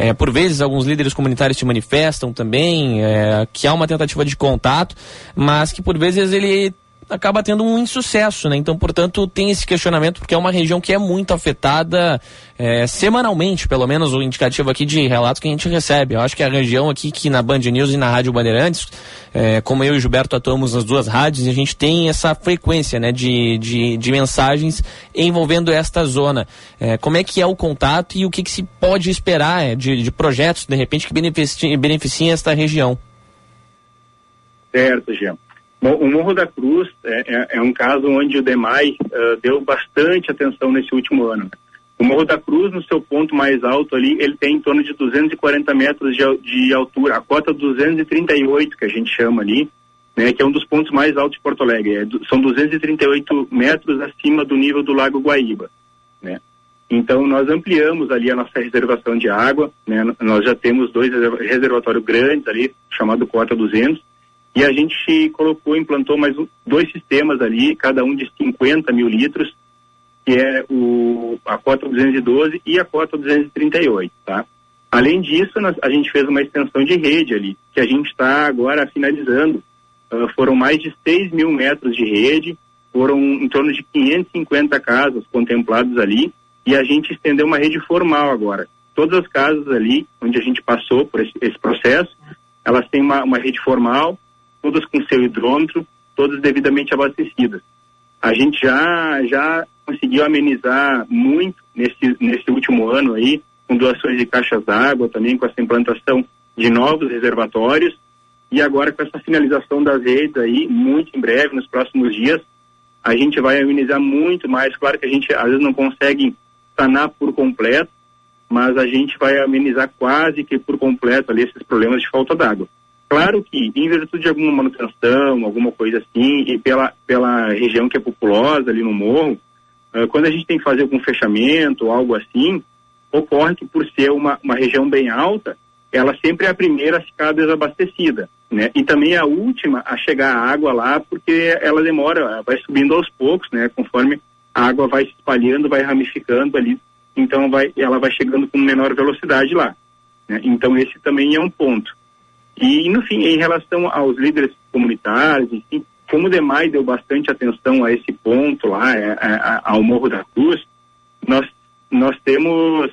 é, por vezes, alguns líderes comunitários se manifestam também, é, que há uma tentativa de contato, mas que por vezes ele acaba tendo um insucesso, né? Então, portanto, tem esse questionamento porque é uma região que é muito afetada é, semanalmente, pelo menos o indicativo aqui de relatos que a gente recebe. Eu acho que a região aqui que na Band News e na Rádio Bandeirantes, é, como eu e o Gilberto atuamos nas duas rádios, a gente tem essa frequência, né, de, de, de mensagens envolvendo esta zona. É, como é que é o contato e o que, que se pode esperar é, de, de projetos, de repente, que beneficiem, beneficiem esta região? Certo, Jean. Bom, o Morro da Cruz é, é, é um caso onde o DEMAI uh, deu bastante atenção nesse último ano. O Morro da Cruz, no seu ponto mais alto ali, ele tem em torno de 240 metros de, de altura, a cota 238 que a gente chama ali, né, que é um dos pontos mais altos de Porto Alegre. É, são 238 metros acima do nível do Lago Guaíba, né? Então nós ampliamos ali a nossa reservação de água, né? Nós já temos dois reservatórios grandes ali, chamado Cota 200, e a gente colocou, implantou mais dois sistemas ali, cada um de 50 mil litros, que é o, a cota 212 e a cota 238, tá? Além disso, nós, a gente fez uma extensão de rede ali, que a gente está agora finalizando. Uh, foram mais de 6 mil metros de rede, foram em torno de 550 casas contempladas ali, e a gente estendeu uma rede formal agora. Todas as casas ali, onde a gente passou por esse, esse processo, elas têm uma, uma rede formal, todas com seu hidrômetro, todas devidamente abastecidas. A gente já, já conseguiu amenizar muito nesse, nesse último ano aí, com doações de caixas d'água, também com essa implantação de novos reservatórios, e agora com essa finalização das redes aí, muito em breve, nos próximos dias, a gente vai amenizar muito mais. Claro que a gente às vezes não consegue sanar por completo, mas a gente vai amenizar quase que por completo ali esses problemas de falta d'água. Claro que, em virtude de alguma manutenção, alguma coisa assim, e pela, pela região que é populosa ali no morro, uh, quando a gente tem que fazer algum fechamento algo assim, ocorre que por ser uma, uma região bem alta, ela sempre é a primeira a ficar desabastecida, né? E também a última a chegar a água lá, porque ela demora, vai subindo aos poucos, né? Conforme a água vai se espalhando, vai ramificando ali, então vai, ela vai chegando com menor velocidade lá. Né? Então esse também é um ponto. E, no fim, em relação aos líderes comunitários, enfim, como o DEMAI deu bastante atenção a esse ponto lá, a, é, a, é, ao Morro da Cruz, nós, nós temos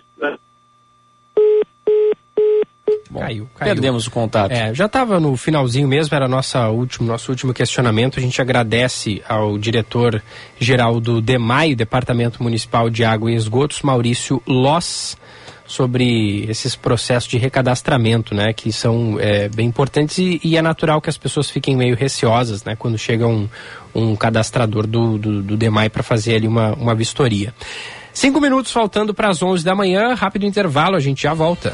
Bom, caiu, caiu. Perdemos o contato. É, já estava no finalzinho mesmo, era nossa último, nosso último questionamento. A gente agradece ao diretor-geral do DEMAI, Departamento Municipal de Água e Esgotos, Maurício Loss, sobre esses processos de recadastramento, né, que são é, bem importantes e, e, é natural que as pessoas fiquem meio receosas, né, quando chega um, um cadastrador do, do, do DEMAI para fazer ali uma, uma vistoria. Cinco minutos faltando para as onze da manhã, rápido intervalo, a gente já volta.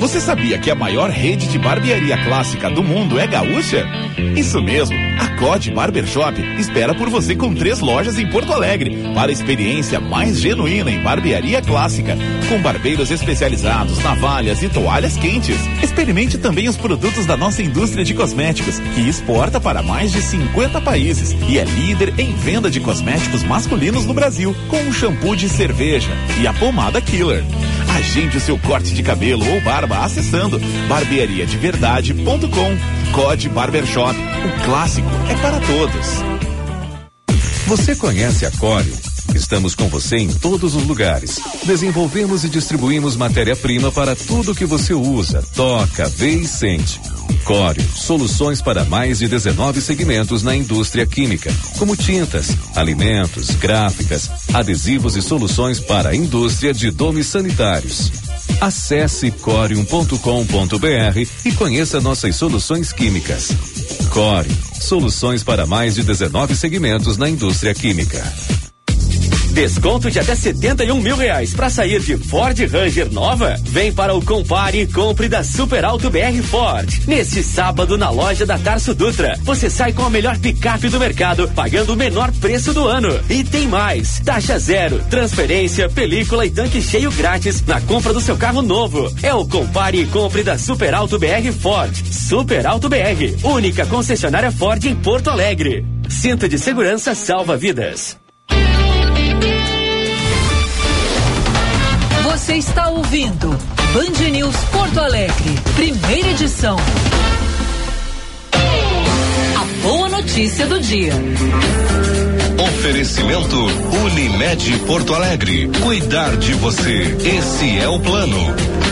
Você sabia que a maior rede de barbearia clássica do mundo é gaúcha? Isso mesmo, a COD Barbershop espera por você com três lojas em Porto Alegre para a experiência mais genuína em barbearia clássica, com barbeiros especializados, navalhas e toalhas quentes. Experimente também os produtos da nossa indústria de cosméticos, que exporta para mais de 50 países e é líder em venda de cosméticos masculinos no Brasil, com o shampoo de cerveja e a pomada Killer. Agende o seu corte de cabelo ou barba acessando barbeariadeverdade.com. Code Barbershop. O clássico é para todos. Você conhece a Core? Estamos com você em todos os lugares. Desenvolvemos e distribuímos matéria-prima para tudo que você usa, toca, vê e sente. Córeo, soluções para mais de 19 segmentos na indústria química, como tintas, alimentos, gráficas, adesivos e soluções para a indústria de domes sanitários. Acesse corium.com.br e conheça nossas soluções químicas. Core, soluções para mais de 19 segmentos na indústria química. Desconto de até 71 mil reais para sair de Ford Ranger nova? Vem para o Compare e compre da Super Alto BR Ford. Neste sábado na loja da Tarso Dutra, você sai com a melhor picape do mercado, pagando o menor preço do ano. E tem mais: taxa zero, transferência, película e tanque cheio grátis na compra do seu carro novo. É o Compare e compre da Super Alto BR Ford. Super Alto BR, única concessionária Ford em Porto Alegre. Cinto de segurança salva vidas. Você está ouvindo Band News Porto Alegre, primeira edição. A boa notícia do dia. Oferecimento Unimed Porto Alegre. Cuidar de você. Esse é o plano.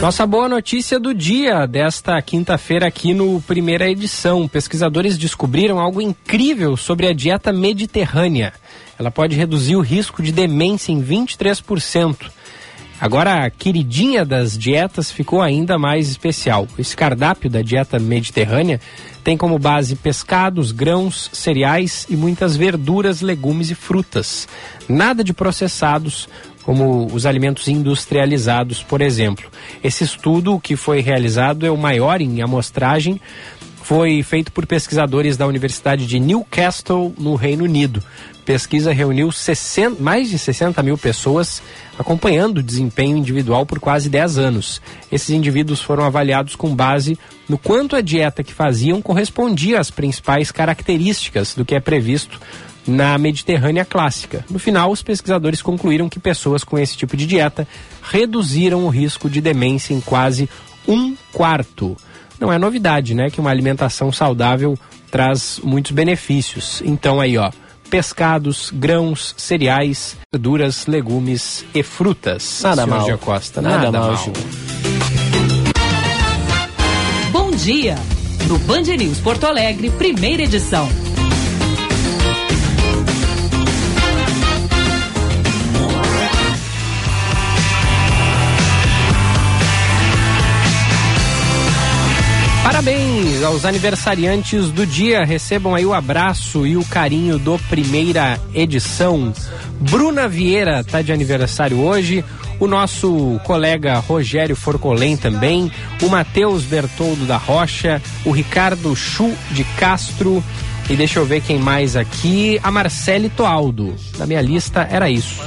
Nossa boa notícia do dia desta quinta-feira aqui no primeira edição. Pesquisadores descobriram algo incrível sobre a dieta mediterrânea. Ela pode reduzir o risco de demência em 23%. Agora, a queridinha das dietas ficou ainda mais especial. Esse cardápio da dieta mediterrânea tem como base pescados, grãos, cereais e muitas verduras, legumes e frutas. Nada de processados, como os alimentos industrializados, por exemplo. Esse estudo que foi realizado é o maior em amostragem foi feito por pesquisadores da Universidade de Newcastle, no Reino Unido. Pesquisa reuniu 60, mais de 60 mil pessoas acompanhando o desempenho individual por quase 10 anos. Esses indivíduos foram avaliados com base no quanto a dieta que faziam correspondia às principais características do que é previsto na Mediterrânea clássica. No final, os pesquisadores concluíram que pessoas com esse tipo de dieta reduziram o risco de demência em quase um quarto não é novidade, né? Que uma alimentação saudável traz muitos benefícios. Então aí, ó, pescados, grãos, cereais, verduras, legumes e frutas. Nada mal. Costa, nada, nada mal. mal. Bom dia. No Band News Porto Alegre, primeira edição. Parabéns aos aniversariantes do dia. Recebam aí o abraço e o carinho do primeira edição. Bruna Vieira está de aniversário hoje. O nosso colega Rogério Forcolém também. O Matheus Bertoldo da Rocha. O Ricardo Chu de Castro. E deixa eu ver quem mais aqui. A Marcele Toaldo. Na minha lista era isso.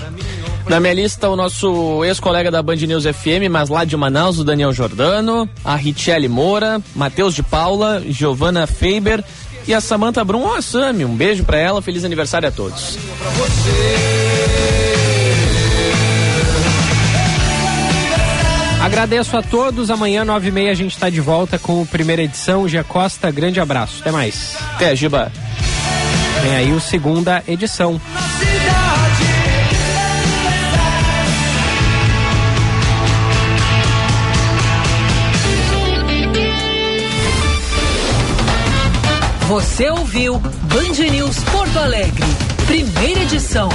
Na minha lista, o nosso ex-colega da Band News FM, mas lá de Manaus, o Daniel Jordano, a Richelle Moura, Matheus de Paula, Giovana Faber e a Samantha Brum oh, Sami. Um beijo para ela, feliz aniversário a todos. Agradeço a todos. Amanhã, nove e meia, a gente está de volta com a primeira edição. Gia Costa, grande abraço. Até mais. Até, Giba. Vem aí o segunda edição. Você ouviu Band News Porto Alegre, primeira edição.